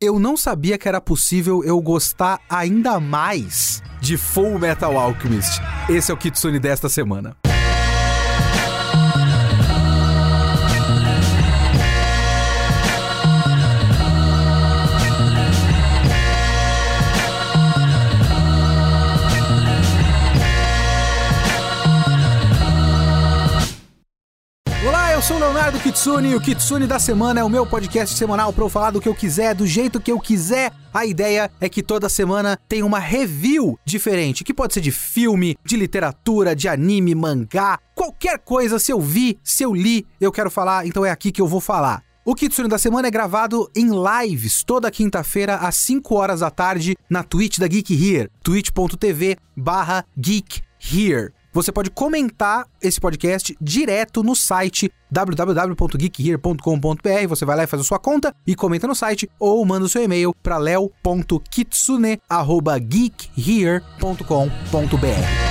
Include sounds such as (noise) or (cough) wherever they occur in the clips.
eu não sabia que era possível eu gostar ainda mais de Full Metal Alchemist. Esse é o Kitsune desta semana. Sou Leonardo Kitsune e o Kitsune da Semana é o meu podcast semanal para eu falar do que eu quiser, do jeito que eu quiser. A ideia é que toda semana tem uma review diferente, que pode ser de filme, de literatura, de anime, mangá, qualquer coisa. Se eu vi, se eu li, eu quero falar, então é aqui que eu vou falar. O Kitsune da semana é gravado em lives toda quinta-feira às 5 horas da tarde na Twitch da Geek Here, twitch.tv barra Geek Here. Você pode comentar esse podcast direto no site www.geekhere.com.br. Você vai lá e faz a sua conta e comenta no site ou manda o seu e-mail para leo.kitsune@geekhere.com.br.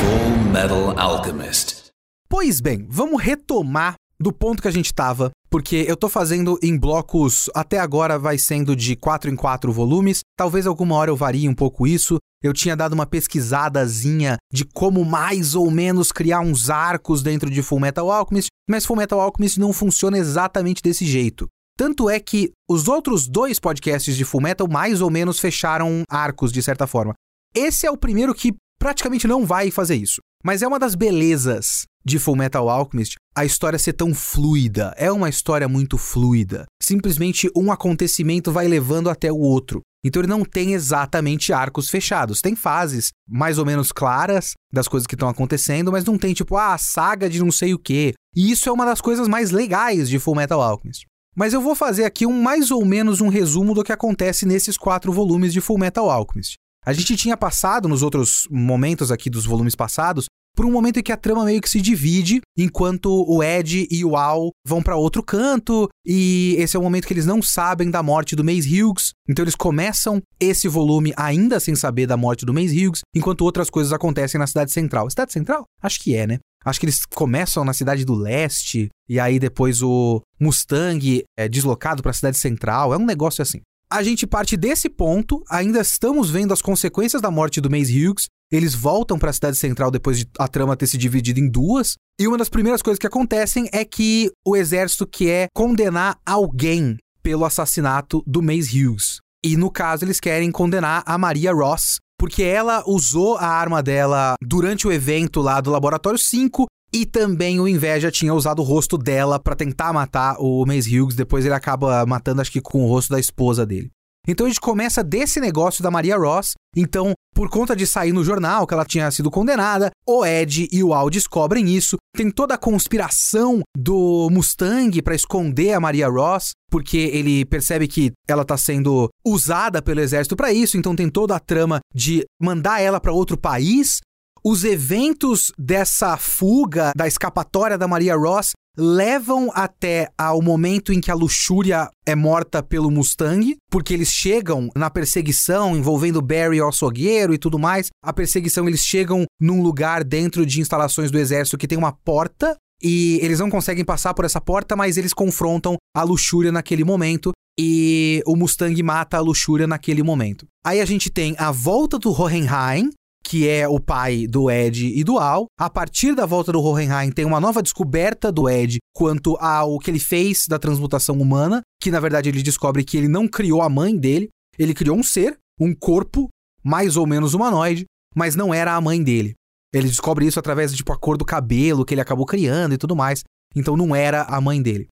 Full Metal Alchemist. Pois bem, vamos retomar do ponto que a gente estava, porque eu tô fazendo em blocos, até agora vai sendo de 4 em 4 volumes, talvez alguma hora eu varie um pouco isso. Eu tinha dado uma pesquisadazinha de como mais ou menos criar uns arcos dentro de Full Metal Alchemist, mas Full Metal Alchemist não funciona exatamente desse jeito. Tanto é que os outros dois podcasts de Full Metal mais ou menos fecharam arcos de certa forma. Esse é o primeiro que praticamente não vai fazer isso. Mas é uma das belezas de Full Metal Alchemist a história ser tão fluida. É uma história muito fluida. Simplesmente um acontecimento vai levando até o outro. Então ele não tem exatamente arcos fechados. Tem fases mais ou menos claras das coisas que estão acontecendo, mas não tem tipo, ah, a saga de não sei o quê. E isso é uma das coisas mais legais de Full Metal Alchemist. Mas eu vou fazer aqui um mais ou menos um resumo do que acontece nesses quatro volumes de Full Metal Alchemist. A gente tinha passado nos outros momentos aqui dos volumes passados por um momento em que a trama meio que se divide, enquanto o Ed e o Al vão para outro canto, e esse é o momento que eles não sabem da morte do Mace Hughes, então eles começam esse volume ainda sem saber da morte do Mace Hughes, enquanto outras coisas acontecem na cidade central. Cidade central? Acho que é, né? Acho que eles começam na cidade do leste, e aí depois o Mustang é deslocado para a cidade central. É um negócio assim. A gente parte desse ponto, ainda estamos vendo as consequências da morte do Mace Hughes. Eles voltam para a cidade central depois de a trama ter se dividido em duas. E uma das primeiras coisas que acontecem é que o exército quer condenar alguém pelo assassinato do Mace Hughes. E no caso, eles querem condenar a Maria Ross, porque ela usou a arma dela durante o evento lá do Laboratório 5 e também o Inveja tinha usado o rosto dela para tentar matar o Mace Hughes. Depois ele acaba matando, acho que com o rosto da esposa dele. Então a gente começa desse negócio da Maria Ross. Então, por conta de sair no jornal que ela tinha sido condenada, o Ed e o Al descobrem isso. Tem toda a conspiração do Mustang para esconder a Maria Ross, porque ele percebe que ela tá sendo usada pelo exército para isso, então tem toda a trama de mandar ela para outro país os eventos dessa fuga, da escapatória da Maria Ross, levam até ao momento em que a luxúria é morta pelo Mustang, porque eles chegam na perseguição envolvendo Barry o açougueiro e tudo mais. A perseguição, eles chegam num lugar dentro de instalações do exército que tem uma porta e eles não conseguem passar por essa porta, mas eles confrontam a luxúria naquele momento e o Mustang mata a luxúria naquele momento. Aí a gente tem a volta do Hohenheim, que é o pai do Ed e do Al. A partir da volta do Hohenheim, tem uma nova descoberta do Ed quanto ao que ele fez da transmutação humana, que na verdade ele descobre que ele não criou a mãe dele, ele criou um ser, um corpo mais ou menos humanoide, mas não era a mãe dele. Ele descobre isso através de tipo a cor do cabelo que ele acabou criando e tudo mais. Então não era a mãe dele.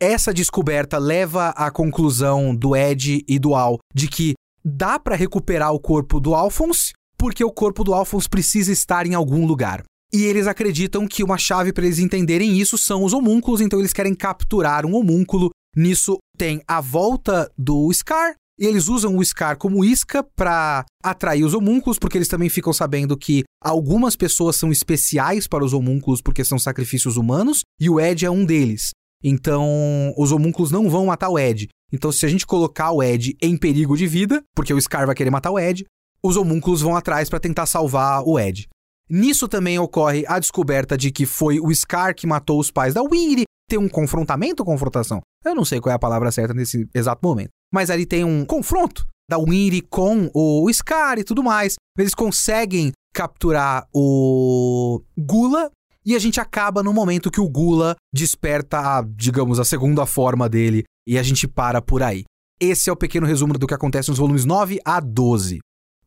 Essa descoberta leva à conclusão do Ed e do Al de que dá para recuperar o corpo do Alphonse porque o corpo do Alphonse precisa estar em algum lugar. E eles acreditam que uma chave para eles entenderem isso são os homúnculos, então eles querem capturar um homúnculo. Nisso tem a volta do Scar, e eles usam o Scar como isca para atrair os homúnculos, porque eles também ficam sabendo que algumas pessoas são especiais para os homúnculos porque são sacrifícios humanos, e o Ed é um deles. Então, os homúnculos não vão matar o Ed. Então, se a gente colocar o Ed em perigo de vida, porque o Scar vai querer matar o Ed, os homúnculos vão atrás para tentar salvar o Ed. Nisso também ocorre a descoberta de que foi o Scar que matou os pais da Winry. Tem um confrontamento ou confrontação? Eu não sei qual é a palavra certa nesse exato momento. mas ali tem um confronto da Winry com o Scar e tudo mais. Eles conseguem capturar o Gula e a gente acaba no momento que o Gula desperta, a, digamos, a segunda forma dele e a gente para por aí. Esse é o pequeno resumo do que acontece nos volumes 9 a 12.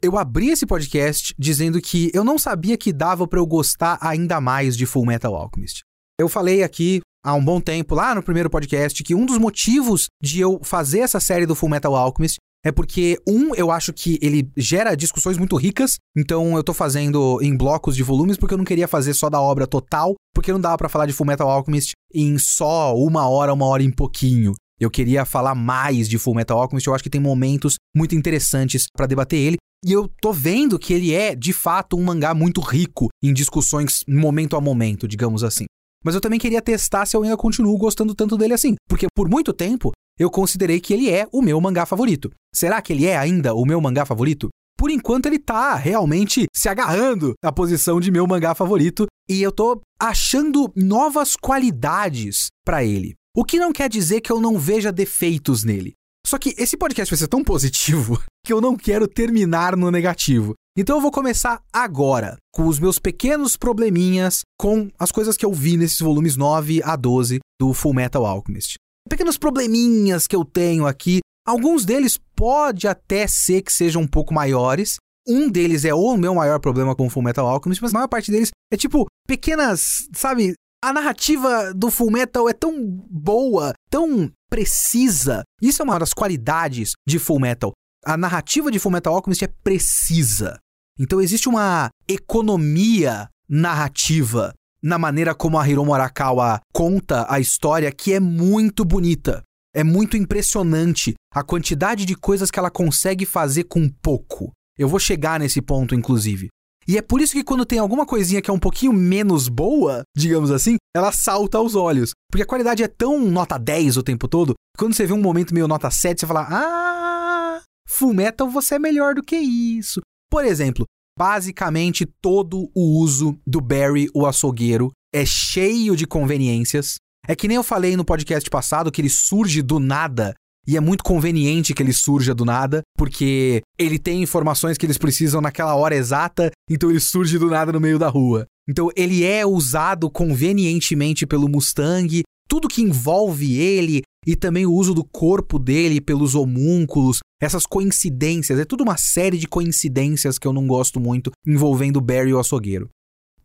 Eu abri esse podcast dizendo que eu não sabia que dava para eu gostar ainda mais de Full Metal Alchemist. Eu falei aqui há um bom tempo, lá no primeiro podcast, que um dos motivos de eu fazer essa série do Full Metal Alchemist é porque, um, eu acho que ele gera discussões muito ricas, então eu tô fazendo em blocos de volumes porque eu não queria fazer só da obra total, porque não dava para falar de Full Metal Alchemist em só uma hora, uma hora e pouquinho. Eu queria falar mais de Full Metal Alchemist, eu acho que tem momentos muito interessantes para debater ele. E eu tô vendo que ele é, de fato, um mangá muito rico em discussões momento a momento, digamos assim. Mas eu também queria testar se eu ainda continuo gostando tanto dele assim. Porque por muito tempo eu considerei que ele é o meu mangá favorito. Será que ele é ainda o meu mangá favorito? Por enquanto ele tá realmente se agarrando à posição de meu mangá favorito e eu tô achando novas qualidades para ele. O que não quer dizer que eu não veja defeitos nele. Só que esse podcast vai ser tão positivo (laughs) que eu não quero terminar no negativo. Então eu vou começar agora com os meus pequenos probleminhas com as coisas que eu vi nesses volumes 9 a 12 do Full Metal Alchemist pequenos probleminhas que eu tenho aqui. Alguns deles pode até ser que sejam um pouco maiores. Um deles é o meu maior problema com o Full Metal Alchemist, mas a maior parte deles é tipo pequenas, sabe? A narrativa do Full Metal é tão boa, tão precisa. Isso é uma das qualidades de Full Metal. A narrativa de Full Metal Alchemist é precisa. Então existe uma economia narrativa na maneira como a Hiromu Arakawa conta a história, que é muito bonita. É muito impressionante a quantidade de coisas que ela consegue fazer com pouco. Eu vou chegar nesse ponto, inclusive. E é por isso que quando tem alguma coisinha que é um pouquinho menos boa, digamos assim, ela salta aos olhos. Porque a qualidade é tão nota 10 o tempo todo, que quando você vê um momento meio nota 7, você fala: Ah, Full Metal você é melhor do que isso. Por exemplo, Basicamente, todo o uso do Barry, o açougueiro, é cheio de conveniências. É que nem eu falei no podcast passado que ele surge do nada. E é muito conveniente que ele surja do nada, porque ele tem informações que eles precisam naquela hora exata, então ele surge do nada no meio da rua. Então ele é usado convenientemente pelo Mustang, tudo que envolve ele e também o uso do corpo dele pelos homúnculos, essas coincidências, é tudo uma série de coincidências que eu não gosto muito envolvendo Barry o açougueiro.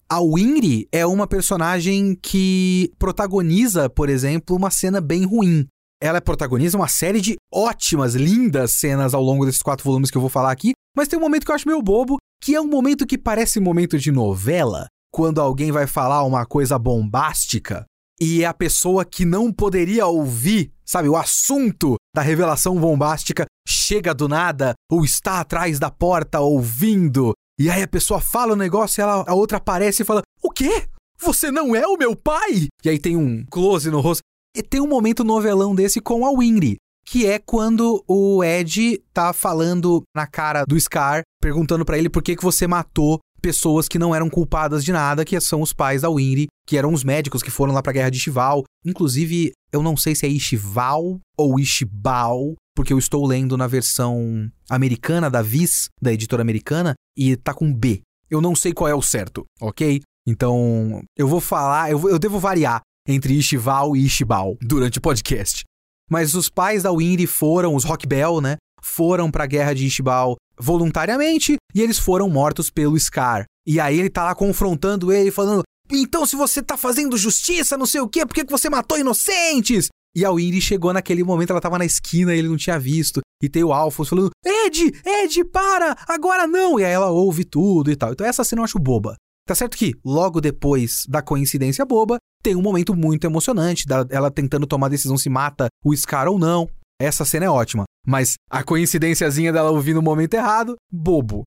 A Winry é uma personagem que protagoniza, por exemplo, uma cena bem ruim. Ela protagoniza uma série de ótimas, lindas cenas ao longo desses quatro volumes que eu vou falar aqui, mas tem um momento que eu acho meio bobo, que é um momento que parece um momento de novela, quando alguém vai falar uma coisa bombástica e a pessoa que não poderia ouvir, sabe, o assunto da revelação bombástica chega do nada ou está atrás da porta ouvindo. E aí a pessoa fala o negócio e ela, a outra aparece e fala: O quê? Você não é o meu pai? E aí tem um close no rosto. E tem um momento novelão desse com a Winry, que é quando o Ed tá falando na cara do Scar, perguntando para ele por que, que você matou pessoas que não eram culpadas de nada, que são os pais da Winry, que eram os médicos que foram lá pra guerra de Ishval. Inclusive, eu não sei se é Ishval ou Ishbal, porque eu estou lendo na versão americana da Viz, da editora americana, e tá com B. Eu não sei qual é o certo, ok? Então, eu vou falar, eu, eu devo variar entre Ishval e Ishbal durante o podcast. Mas os pais da Winry foram, os Rock Bell, né? Foram pra guerra de Ishbal voluntariamente e eles foram mortos pelo Scar. E aí ele tá lá confrontando ele, falando: Então, se você tá fazendo justiça, não sei o quê, por que, que você matou inocentes? E a Winry chegou naquele momento, ela tava na esquina e ele não tinha visto. E tem o Alphonse falando: Ed, Ed, para, agora não! E aí ela ouve tudo e tal. Então essa cena eu acho boba. Tá certo que, logo depois da coincidência boba, tem um momento muito emocionante, ela tentando tomar a decisão se mata o Scar ou não. Essa cena é ótima. Mas a coincidênciazinha dela ouvir no momento errado, bobo.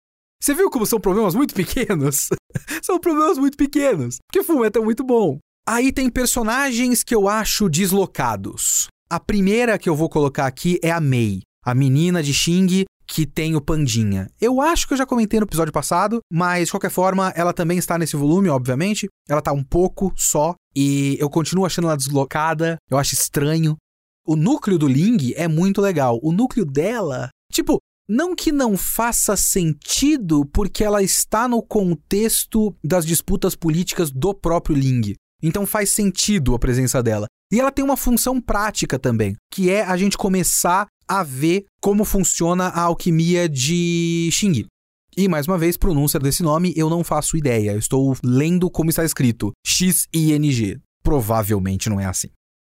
Você viu como são problemas muito pequenos? (laughs) são problemas muito pequenos. Porque Fullmetal é muito bom. Aí tem personagens que eu acho deslocados. A primeira que eu vou colocar aqui é a Mei, a menina de Xing que tem o Pandinha. Eu acho que eu já comentei no episódio passado, mas de qualquer forma, ela também está nesse volume, obviamente. Ela tá um pouco só e eu continuo achando ela deslocada, eu acho estranho. O núcleo do Ling é muito legal. O núcleo dela, tipo, não que não faça sentido, porque ela está no contexto das disputas políticas do próprio Ling. Então faz sentido a presença dela. E ela tem uma função prática também, que é a gente começar a ver como funciona a alquimia de Xing. E mais uma vez, pronúncia desse nome eu não faço ideia. Eu estou lendo como está escrito: X-I-N-G. Provavelmente não é assim.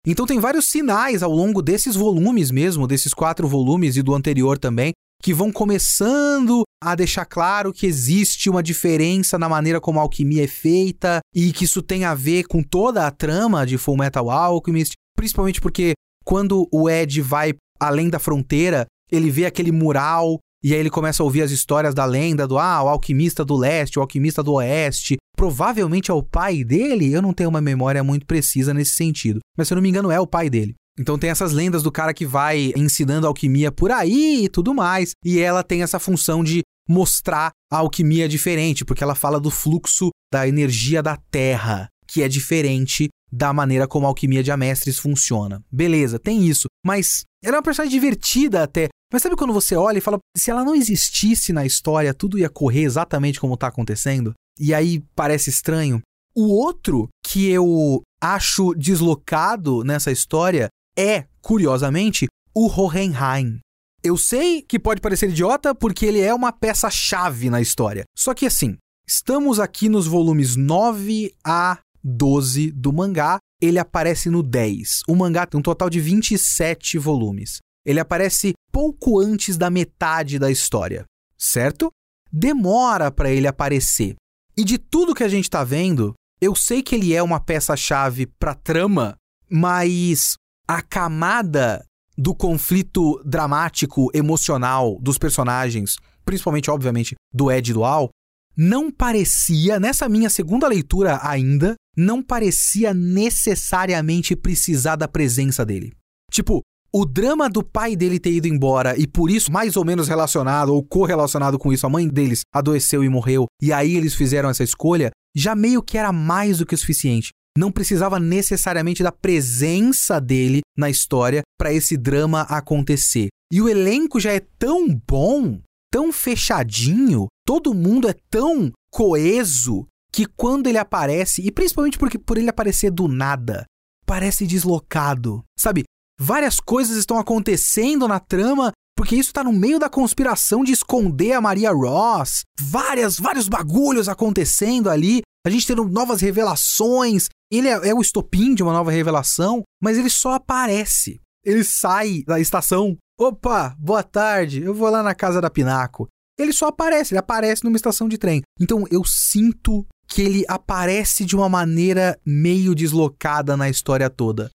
Então tem vários sinais ao longo desses volumes mesmo, desses quatro volumes e do anterior também, que vão começando a deixar claro que existe uma diferença na maneira como a alquimia é feita e que isso tem a ver com toda a trama de Full Metal Alchemist, principalmente porque quando o Ed vai além da fronteira, ele vê aquele mural e aí ele começa a ouvir as histórias da lenda do ah, o alquimista do leste, o alquimista do oeste. Provavelmente é o pai dele, eu não tenho uma memória muito precisa nesse sentido, mas se eu não me engano é o pai dele. Então tem essas lendas do cara que vai ensinando alquimia por aí e tudo mais, e ela tem essa função de mostrar a alquimia diferente, porque ela fala do fluxo da energia da terra, que é diferente da maneira como a alquimia de Amestres funciona. Beleza, tem isso, mas ela é uma personagem divertida até. Mas sabe quando você olha e fala, se ela não existisse na história, tudo ia correr exatamente como tá acontecendo? E aí parece estranho. O outro que eu acho deslocado nessa história é, curiosamente, o Hohenheim. Eu sei que pode parecer idiota porque ele é uma peça-chave na história. Só que assim, estamos aqui nos volumes 9 a 12 do mangá, ele aparece no 10. O mangá tem um total de 27 volumes. Ele aparece pouco antes da metade da história, certo? Demora para ele aparecer. E de tudo que a gente tá vendo, eu sei que ele é uma peça-chave pra trama, mas a camada do conflito dramático, emocional dos personagens, principalmente, obviamente, do Ed e do Al, não parecia, nessa minha segunda leitura ainda, não parecia necessariamente precisar da presença dele. Tipo, o drama do pai dele ter ido embora e por isso, mais ou menos relacionado ou correlacionado com isso, a mãe deles adoeceu e morreu, e aí eles fizeram essa escolha, já meio que era mais do que o suficiente não precisava necessariamente da presença dele na história para esse drama acontecer. E o elenco já é tão bom, tão fechadinho, todo mundo é tão coeso que quando ele aparece, e principalmente porque por ele aparecer do nada, parece deslocado. Sabe? Várias coisas estão acontecendo na trama porque isso tá no meio da conspiração de esconder a Maria Ross. Várias, vários bagulhos acontecendo ali. A gente tendo novas revelações ele é, é o estopim de uma nova revelação, mas ele só aparece. Ele sai da estação. Opa, boa tarde, eu vou lá na casa da Pinaco. Ele só aparece, ele aparece numa estação de trem. Então eu sinto que ele aparece de uma maneira meio deslocada na história toda.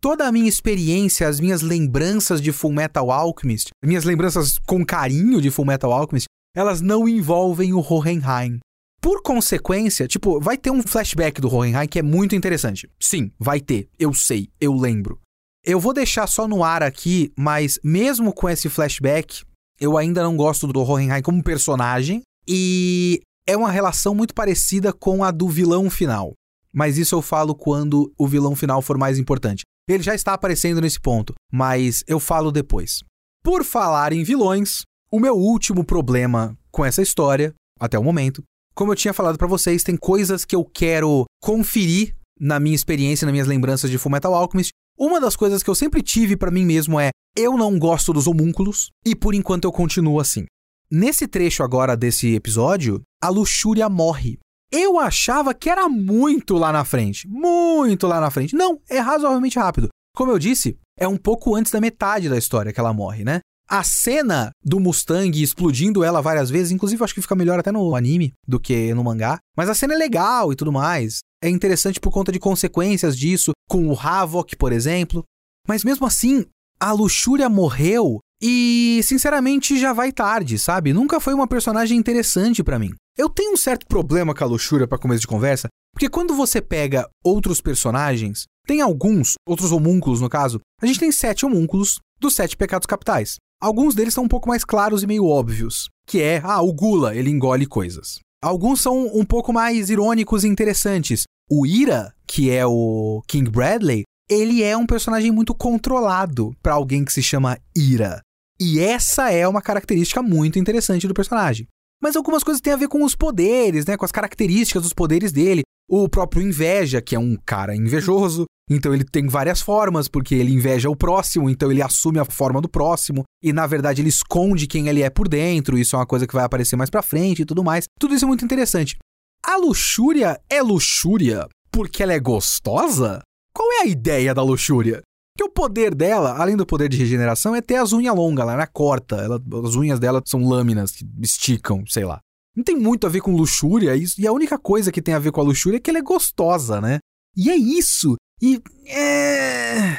Toda a minha experiência, as minhas lembranças de Full Metal Alchemist, minhas lembranças com carinho de Full Metal Alchemist, elas não envolvem o Hohenheim. Por consequência, tipo, vai ter um flashback do Hohenheim que é muito interessante. Sim, vai ter. Eu sei, eu lembro. Eu vou deixar só no ar aqui, mas mesmo com esse flashback, eu ainda não gosto do Hohenheim como personagem e é uma relação muito parecida com a do vilão final. Mas isso eu falo quando o vilão final for mais importante. Ele já está aparecendo nesse ponto, mas eu falo depois. Por falar em vilões, o meu último problema com essa história, até o momento, como eu tinha falado para vocês, tem coisas que eu quero conferir na minha experiência, nas minhas lembranças de Fullmetal Alchemist. Uma das coisas que eu sempre tive para mim mesmo é: eu não gosto dos homúnculos e por enquanto eu continuo assim. Nesse trecho agora desse episódio, a luxúria morre. Eu achava que era muito lá na frente, muito lá na frente. Não, é razoavelmente rápido. Como eu disse, é um pouco antes da metade da história que ela morre, né? A cena do Mustang explodindo ela várias vezes, inclusive acho que fica melhor até no anime do que no mangá. Mas a cena é legal e tudo mais. É interessante por conta de consequências disso, com o Havok, por exemplo. Mas mesmo assim, a luxúria morreu e, sinceramente, já vai tarde, sabe? Nunca foi uma personagem interessante para mim. Eu tenho um certo problema com a luxúria para começo de conversa, porque quando você pega outros personagens, tem alguns, outros homúnculos no caso, a gente tem sete homúnculos dos sete pecados capitais. Alguns deles são um pouco mais claros e meio óbvios, que é, ah, o Gula, ele engole coisas. Alguns são um pouco mais irônicos e interessantes. O Ira, que é o King Bradley, ele é um personagem muito controlado para alguém que se chama Ira. E essa é uma característica muito interessante do personagem. Mas algumas coisas têm a ver com os poderes, né? Com as características dos poderes dele. O próprio Inveja, que é um cara invejoso, então ele tem várias formas, porque ele inveja o próximo, então ele assume a forma do próximo, e na verdade ele esconde quem ele é por dentro, isso é uma coisa que vai aparecer mais pra frente e tudo mais. Tudo isso é muito interessante. A luxúria é luxúria porque ela é gostosa? Qual é a ideia da luxúria? Que o poder dela, além do poder de regeneração, é ter as unhas longas, ela é corta, ela, as unhas dela são lâminas que esticam, sei lá. Não tem muito a ver com luxúria, isso, e a única coisa que tem a ver com a luxúria é que ela é gostosa, né? E é isso. E. É.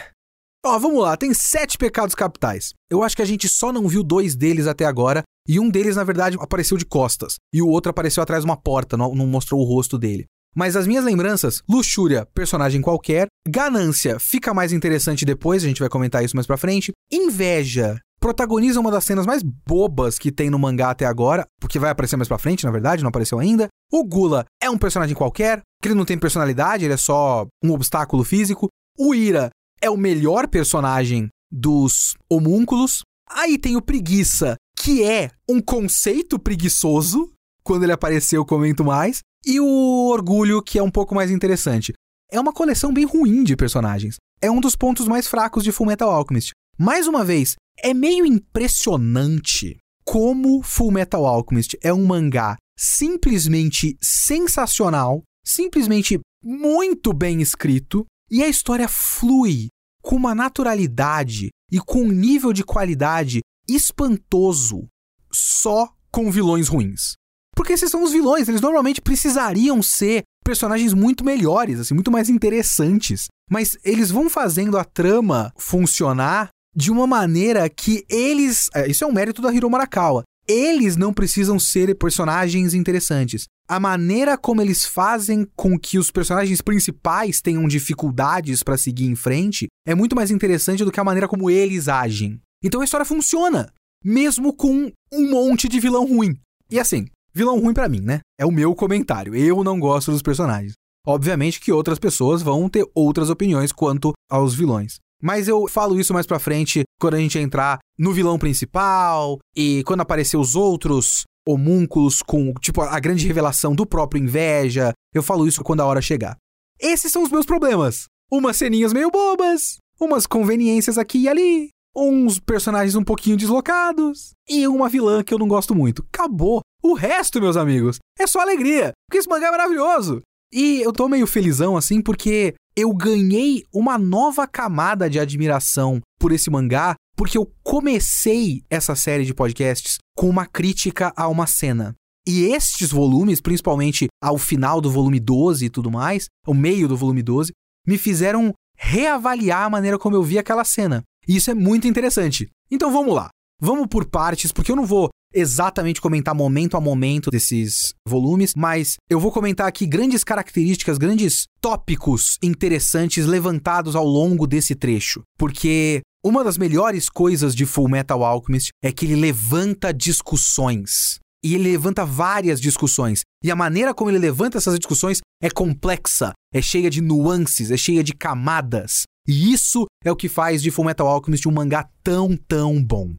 Ó, vamos lá, tem sete pecados capitais. Eu acho que a gente só não viu dois deles até agora, e um deles, na verdade, apareceu de costas, e o outro apareceu atrás de uma porta, não, não mostrou o rosto dele. Mas as minhas lembranças, luxúria, personagem qualquer, ganância, fica mais interessante depois, a gente vai comentar isso mais pra frente, inveja, protagoniza uma das cenas mais bobas que tem no mangá até agora, porque vai aparecer mais pra frente, na verdade, não apareceu ainda. O Gula é um personagem qualquer, que ele não tem personalidade, ele é só um obstáculo físico. O Ira é o melhor personagem dos homúnculos. Aí tem o Preguiça, que é um conceito preguiçoso. Quando ele apareceu, eu comento mais. E o Orgulho, que é um pouco mais interessante. É uma coleção bem ruim de personagens. É um dos pontos mais fracos de Fullmetal Alchemist. Mais uma vez, é meio impressionante como Full Metal Alchemist é um mangá simplesmente sensacional, simplesmente muito bem escrito, e a história flui com uma naturalidade e com um nível de qualidade espantoso só com vilões ruins. Porque esses são os vilões, eles normalmente precisariam ser personagens muito melhores, assim, muito mais interessantes. Mas eles vão fazendo a trama funcionar de uma maneira que eles. É, isso é um mérito da Hiro Marakawa. Eles não precisam ser personagens interessantes. A maneira como eles fazem com que os personagens principais tenham dificuldades para seguir em frente é muito mais interessante do que a maneira como eles agem. Então a história funciona, mesmo com um monte de vilão ruim. E assim, vilão ruim para mim, né? É o meu comentário. Eu não gosto dos personagens. Obviamente que outras pessoas vão ter outras opiniões quanto aos vilões. Mas eu falo isso mais pra frente quando a gente entrar no vilão principal e quando aparecer os outros homúnculos com, tipo, a grande revelação do próprio inveja. Eu falo isso quando a hora chegar. Esses são os meus problemas. Umas ceninhas meio bobas, umas conveniências aqui e ali, uns personagens um pouquinho deslocados e uma vilã que eu não gosto muito. Acabou. O resto, meus amigos, é só alegria, porque esse mangá é maravilhoso. E eu tô meio felizão assim porque eu ganhei uma nova camada de admiração por esse mangá, porque eu comecei essa série de podcasts com uma crítica a uma cena. E estes volumes, principalmente ao final do volume 12 e tudo mais, o meio do volume 12, me fizeram reavaliar a maneira como eu vi aquela cena. E isso é muito interessante. Então vamos lá. Vamos por partes, porque eu não vou exatamente comentar momento a momento desses volumes, mas eu vou comentar aqui grandes características, grandes tópicos interessantes levantados ao longo desse trecho, porque uma das melhores coisas de Full Metal Alchemist é que ele levanta discussões. E ele levanta várias discussões. E a maneira como ele levanta essas discussões é complexa, é cheia de nuances, é cheia de camadas. E isso é o que faz de Full Metal Alchemist um mangá tão, tão bom.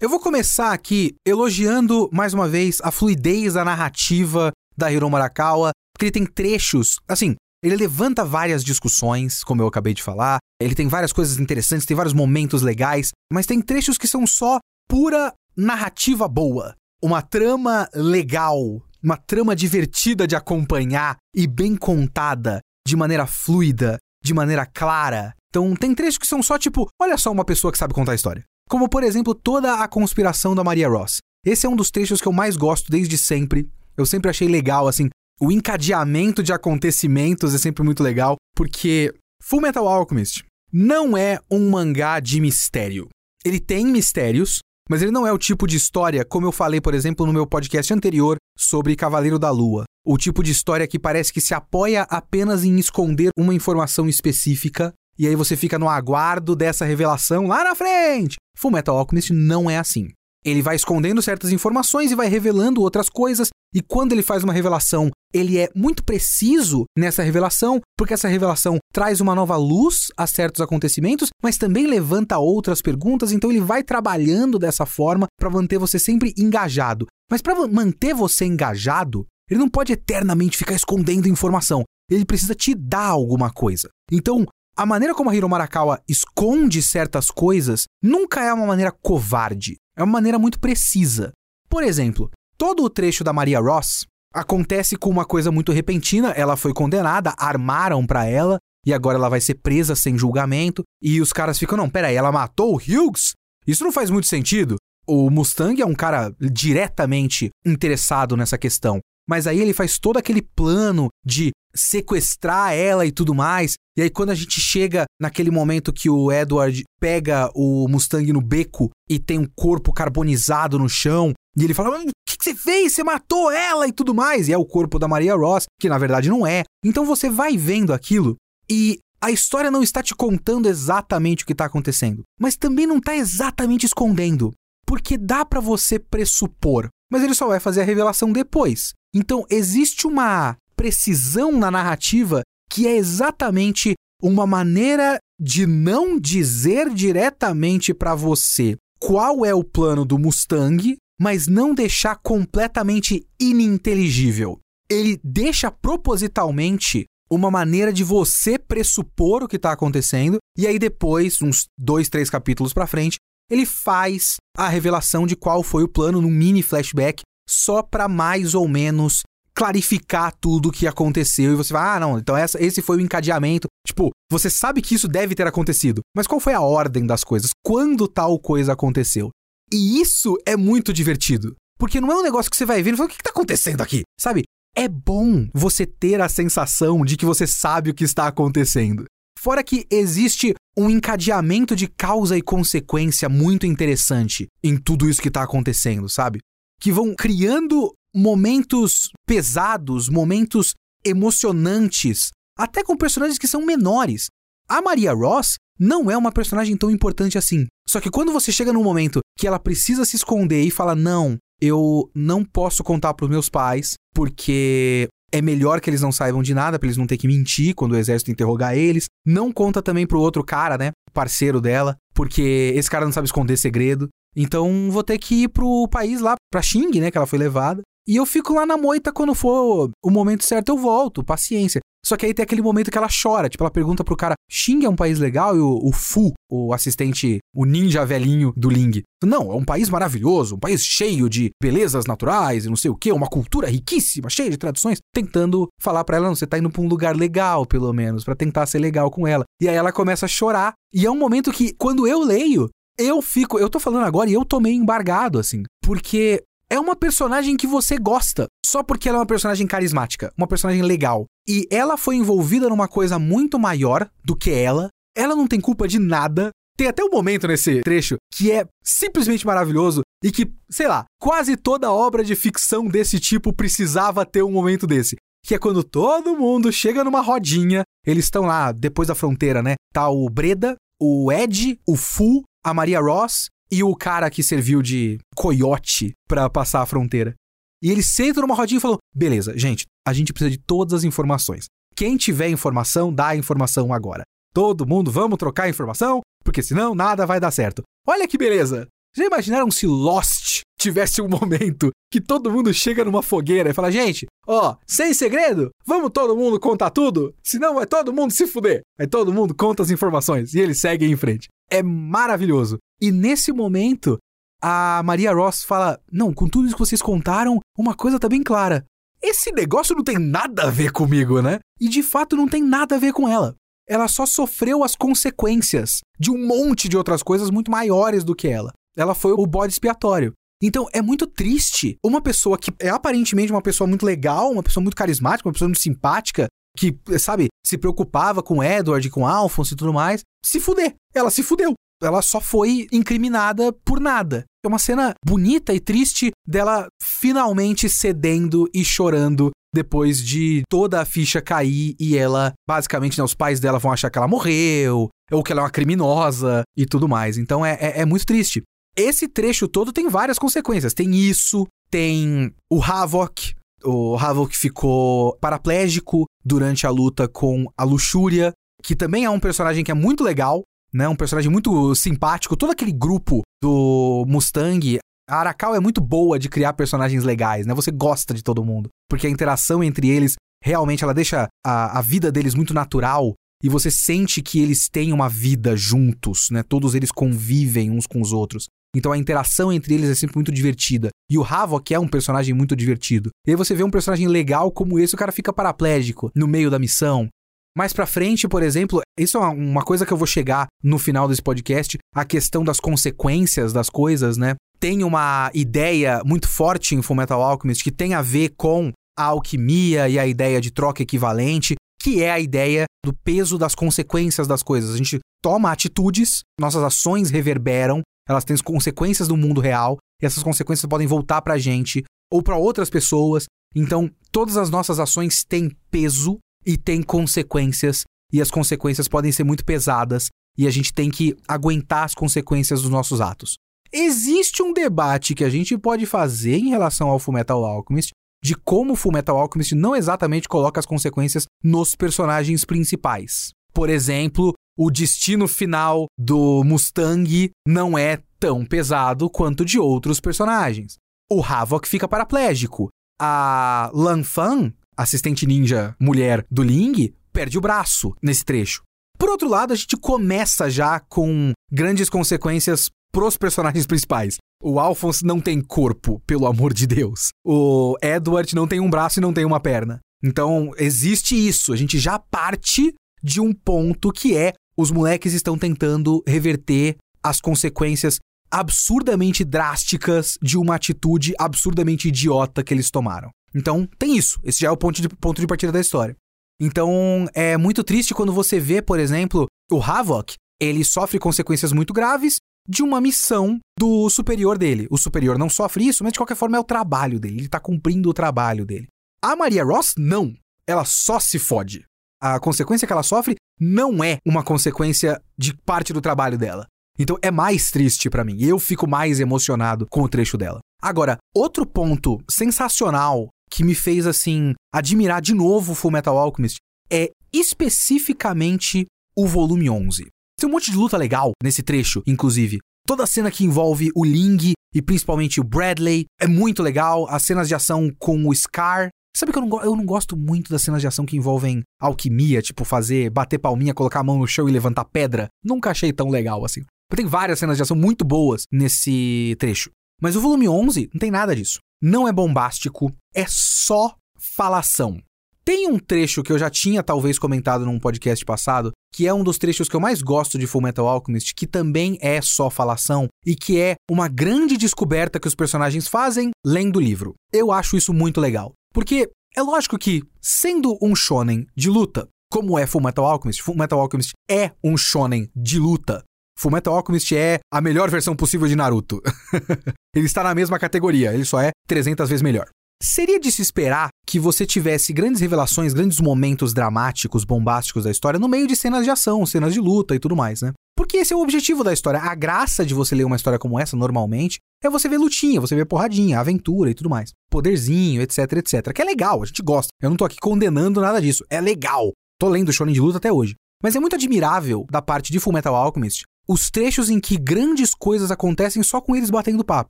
Eu vou começar aqui elogiando mais uma vez a fluidez da narrativa da Hiro Marakawa, porque ele tem trechos, assim, ele levanta várias discussões, como eu acabei de falar, ele tem várias coisas interessantes, tem vários momentos legais, mas tem trechos que são só pura narrativa boa, uma trama legal, uma trama divertida de acompanhar e bem contada, de maneira fluida, de maneira clara. Então tem trechos que são só tipo, olha só uma pessoa que sabe contar a história. Como, por exemplo, toda a conspiração da Maria Ross. Esse é um dos trechos que eu mais gosto desde sempre. Eu sempre achei legal, assim, o encadeamento de acontecimentos é sempre muito legal, porque Full Metal Alchemist não é um mangá de mistério. Ele tem mistérios, mas ele não é o tipo de história, como eu falei, por exemplo, no meu podcast anterior sobre Cavaleiro da Lua. O tipo de história que parece que se apoia apenas em esconder uma informação específica e aí você fica no aguardo dessa revelação lá na frente. Full Metal Alchemist não é assim. Ele vai escondendo certas informações e vai revelando outras coisas, e quando ele faz uma revelação, ele é muito preciso nessa revelação, porque essa revelação traz uma nova luz a certos acontecimentos, mas também levanta outras perguntas, então ele vai trabalhando dessa forma para manter você sempre engajado. Mas para manter você engajado, ele não pode eternamente ficar escondendo informação. Ele precisa te dar alguma coisa. Então, a maneira como a Hiro Marakawa esconde certas coisas nunca é uma maneira covarde. É uma maneira muito precisa. Por exemplo, todo o trecho da Maria Ross acontece com uma coisa muito repentina. Ela foi condenada, armaram para ela e agora ela vai ser presa sem julgamento. E os caras ficam: não, peraí, ela matou o Hughes? Isso não faz muito sentido. O Mustang é um cara diretamente interessado nessa questão. Mas aí ele faz todo aquele plano de sequestrar ela e tudo mais. E aí, quando a gente chega naquele momento que o Edward pega o Mustang no beco e tem um corpo carbonizado no chão, e ele fala: O que, que você fez? Você matou ela e tudo mais. E é o corpo da Maria Ross, que na verdade não é. Então você vai vendo aquilo e a história não está te contando exatamente o que está acontecendo, mas também não está exatamente escondendo. Porque dá para você pressupor, mas ele só vai fazer a revelação depois. Então existe uma precisão na narrativa que é exatamente uma maneira de não dizer diretamente para você qual é o plano do Mustang, mas não deixar completamente ininteligível. Ele deixa propositalmente uma maneira de você pressupor o que está acontecendo, e aí depois, uns dois, três capítulos para frente, ele faz a revelação de qual foi o plano num mini flashback, só para mais ou menos clarificar tudo o que aconteceu e você vai, ah, não, então essa, esse foi o encadeamento. Tipo, você sabe que isso deve ter acontecido, mas qual foi a ordem das coisas? Quando tal coisa aconteceu? E isso é muito divertido. Porque não é um negócio que você vai ver e fala, o que, que tá acontecendo aqui? Sabe? É bom você ter a sensação de que você sabe o que está acontecendo. Fora que existe um encadeamento de causa e consequência muito interessante em tudo isso que está acontecendo, sabe? Que vão criando momentos pesados, momentos emocionantes, até com personagens que são menores. A Maria Ross não é uma personagem tão importante assim. Só que quando você chega num momento que ela precisa se esconder e fala: Não, eu não posso contar pros meus pais, porque é melhor que eles não saibam de nada, pra eles não ter que mentir quando o exército interrogar eles. Não conta também pro outro cara, né? Parceiro dela, porque esse cara não sabe esconder segredo. Então vou ter que ir pro país lá, pra Xing, né? Que ela foi levada. E eu fico lá na moita quando for o momento certo, eu volto, paciência. Só que aí tem aquele momento que ela chora, tipo, ela pergunta pro cara: Xing é um país legal? E o, o Fu, o assistente, o ninja velhinho do Ling. Não, é um país maravilhoso, um país cheio de belezas naturais e não sei o que, uma cultura riquíssima, cheia de tradições. Tentando falar para ela: não, você tá indo pra um lugar legal, pelo menos, para tentar ser legal com ela. E aí ela começa a chorar. E é um momento que, quando eu leio, eu fico. Eu tô falando agora e eu tô meio embargado, assim. Porque é uma personagem que você gosta, só porque ela é uma personagem carismática, uma personagem legal. E ela foi envolvida numa coisa muito maior do que ela. Ela não tem culpa de nada. Tem até um momento nesse trecho que é simplesmente maravilhoso e que, sei lá, quase toda obra de ficção desse tipo precisava ter um momento desse. Que é quando todo mundo chega numa rodinha, eles estão lá depois da fronteira, né? Tá o Breda, o Ed, o Fu, a Maria Ross e o cara que serviu de coiote para passar a fronteira. E eles sentam numa rodinha e falam: beleza, gente, a gente precisa de todas as informações. Quem tiver informação, dá a informação agora. Todo mundo, vamos trocar informação, porque senão nada vai dar certo. Olha que beleza! Já imaginaram se Lost tivesse um momento que todo mundo chega numa fogueira e fala: gente, ó, sem segredo, vamos todo mundo contar tudo? Senão vai todo mundo se fuder. Aí todo mundo conta as informações e eles seguem em frente. É maravilhoso. E nesse momento, a Maria Ross fala: Não, com tudo isso que vocês contaram, uma coisa tá bem clara. Esse negócio não tem nada a ver comigo, né? E de fato não tem nada a ver com ela. Ela só sofreu as consequências de um monte de outras coisas muito maiores do que ela. Ela foi o bode expiatório. Então é muito triste uma pessoa que é aparentemente uma pessoa muito legal, uma pessoa muito carismática, uma pessoa muito simpática, que, sabe, se preocupava com Edward, com Alphonse e tudo mais, se fuder. Ela se fudeu ela só foi incriminada por nada. É uma cena bonita e triste dela finalmente cedendo e chorando depois de toda a ficha cair e ela, basicamente, né, os pais dela vão achar que ela morreu, ou que ela é uma criminosa e tudo mais. Então é, é, é muito triste. esse trecho todo tem várias consequências. Tem isso, tem o Havok. O Havok ficou paraplégico durante a luta com a Luxúria, que também é um personagem que é muito legal, né? Um personagem muito simpático. Todo aquele grupo do Mustang. A Arakawa é muito boa de criar personagens legais, né? Você gosta de todo mundo. Porque a interação entre eles realmente ela deixa a, a vida deles muito natural e você sente que eles têm uma vida juntos, né? Todos eles convivem uns com os outros. Então a interação entre eles é sempre muito divertida. E o Havok é um personagem muito divertido. E aí você vê um personagem legal como esse, o cara fica paraplégico no meio da missão. Mais pra frente, por exemplo, isso é uma coisa que eu vou chegar no final desse podcast, a questão das consequências das coisas, né? Tem uma ideia muito forte em Fullmetal Alchemist que tem a ver com a alquimia e a ideia de troca equivalente, que é a ideia do peso das consequências das coisas. A gente toma atitudes, nossas ações reverberam, elas têm consequências no mundo real, e essas consequências podem voltar pra gente ou para outras pessoas. Então, todas as nossas ações têm peso e têm consequências, e as consequências podem ser muito pesadas, e a gente tem que aguentar as consequências dos nossos atos. Existe um debate que a gente pode fazer em relação ao Fullmetal Alchemist de como o Fullmetal Alchemist não exatamente coloca as consequências nos personagens principais. Por exemplo, o destino final do Mustang não é tão pesado quanto de outros personagens. O Havok fica paraplégico. A Lan Fan, assistente ninja mulher do Ling, perde o braço nesse trecho. Por outro lado, a gente começa já com grandes consequências pros personagens principais. O Alphonse não tem corpo, pelo amor de Deus. O Edward não tem um braço e não tem uma perna. Então, existe isso. A gente já parte de um ponto que é os moleques estão tentando reverter as consequências absurdamente drásticas de uma atitude absurdamente idiota que eles tomaram. Então, tem isso. Esse já é o ponto de, ponto de partida da história. Então, é muito triste quando você vê, por exemplo, o Havok, ele sofre consequências muito graves de uma missão do superior dele. O superior não sofre isso, mas de qualquer forma é o trabalho dele. Ele tá cumprindo o trabalho dele. A Maria Ross, não. Ela só se fode. A consequência que ela sofre não é uma consequência de parte do trabalho dela. Então é mais triste para mim. Eu fico mais emocionado com o trecho dela. Agora, outro ponto sensacional que me fez assim admirar de novo Full Metal Alchemist é especificamente o volume 11. Tem um monte de luta legal nesse trecho, inclusive. Toda a cena que envolve o Ling e principalmente o Bradley é muito legal. As cenas de ação com o Scar Sabe que eu não, eu não gosto muito das cenas de ação que envolvem alquimia, tipo fazer, bater palminha, colocar a mão no chão e levantar pedra. Nunca achei tão legal assim. Tem várias cenas de ação muito boas nesse trecho. Mas o volume 11 não tem nada disso. Não é bombástico, é só falação. Tem um trecho que eu já tinha talvez comentado num podcast passado, que é um dos trechos que eu mais gosto de Fullmetal Alchemist, que também é só falação e que é uma grande descoberta que os personagens fazem lendo o livro. Eu acho isso muito legal. Porque é lógico que, sendo um shonen de luta, como é Fullmetal Alchemist, Fullmetal Alchemist é um shonen de luta. Fullmetal Alchemist é a melhor versão possível de Naruto. (laughs) ele está na mesma categoria, ele só é 300 vezes melhor. Seria de se esperar que você tivesse grandes revelações, grandes momentos dramáticos, bombásticos da história no meio de cenas de ação, cenas de luta e tudo mais, né? Porque esse é o objetivo da história. A graça de você ler uma história como essa, normalmente, é você ver lutinha, você ver porradinha, aventura e tudo mais. Poderzinho, etc, etc. Que é legal, a gente gosta. Eu não tô aqui condenando nada disso. É legal. Tô lendo Shonen de luta até hoje. Mas é muito admirável da parte de Fullmetal Alchemist os trechos em que grandes coisas acontecem só com eles batendo papo.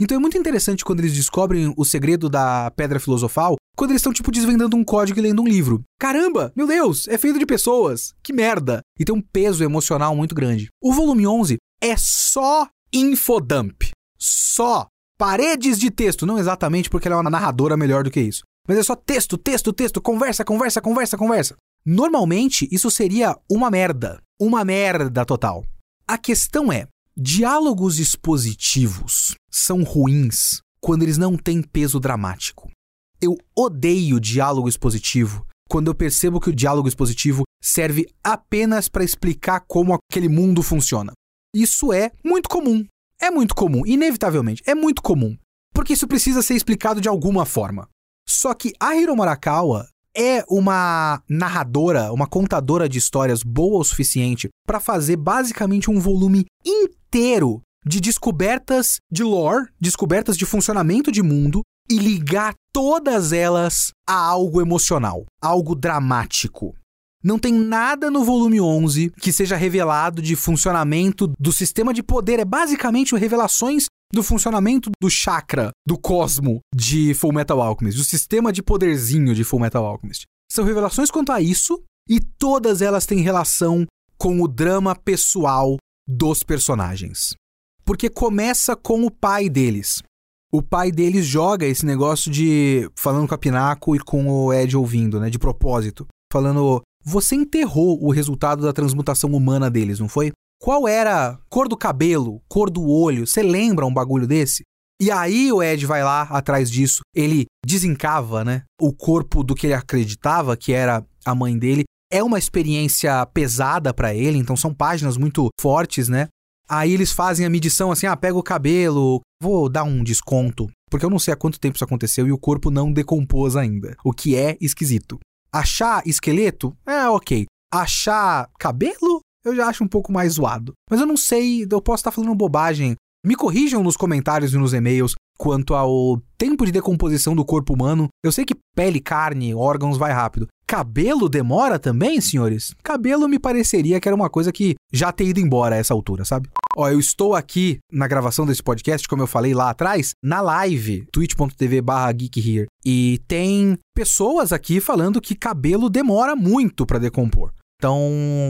Então é muito interessante quando eles descobrem o segredo da pedra filosofal, quando eles estão tipo desvendando um código e lendo um livro. Caramba, meu Deus, é feito de pessoas. Que merda. E tem um peso emocional muito grande. O volume 11 é só infodump. Só paredes de texto, não exatamente porque ela é uma narradora melhor do que isso. Mas é só texto, texto, texto, conversa, conversa, conversa, conversa. Normalmente isso seria uma merda. Uma merda total. A questão é: diálogos expositivos são ruins quando eles não têm peso dramático. Eu odeio diálogo expositivo quando eu percebo que o diálogo expositivo serve apenas para explicar como aquele mundo funciona. Isso é muito comum. É muito comum, inevitavelmente, é muito comum. Porque isso precisa ser explicado de alguma forma. Só que a Hiro Marakawa é uma narradora, uma contadora de histórias boa o suficiente para fazer basicamente um volume inteiro de descobertas de lore, descobertas de funcionamento de mundo e ligar todas elas a algo emocional, algo dramático. Não tem nada no volume 11 que seja revelado de funcionamento do sistema de poder. É basicamente revelações do funcionamento do chakra, do cosmo de Full Metal Alchemist, do sistema de poderzinho de Full Metal Alchemist. São revelações quanto a isso e todas elas têm relação com o drama pessoal dos personagens. Porque começa com o pai deles. O pai deles joga esse negócio de falando com a Pinaco e com o Ed ouvindo, né, de propósito, falando você enterrou o resultado da transmutação humana deles, não foi? Qual era cor do cabelo, cor do olho? Você lembra um bagulho desse? E aí o Ed vai lá atrás disso, ele desencava, né, o corpo do que ele acreditava que era a mãe dele. É uma experiência pesada para ele, então são páginas muito fortes, né? Aí eles fazem a medição assim: ah, pega o cabelo, vou dar um desconto, porque eu não sei há quanto tempo isso aconteceu e o corpo não decompôs ainda, o que é esquisito. Achar esqueleto? É, ok. Achar cabelo? Eu já acho um pouco mais zoado. Mas eu não sei, eu posso estar falando bobagem. Me corrijam nos comentários e nos e-mails quanto ao tempo de decomposição do corpo humano. Eu sei que pele, carne, órgãos vai rápido. Cabelo demora também, senhores? Cabelo me pareceria que era uma coisa que já ter ido embora a essa altura, sabe? Ó, eu estou aqui na gravação desse podcast, como eu falei lá atrás, na live, twitch.tv barra geekhere. E tem pessoas aqui falando que cabelo demora muito para decompor. Então,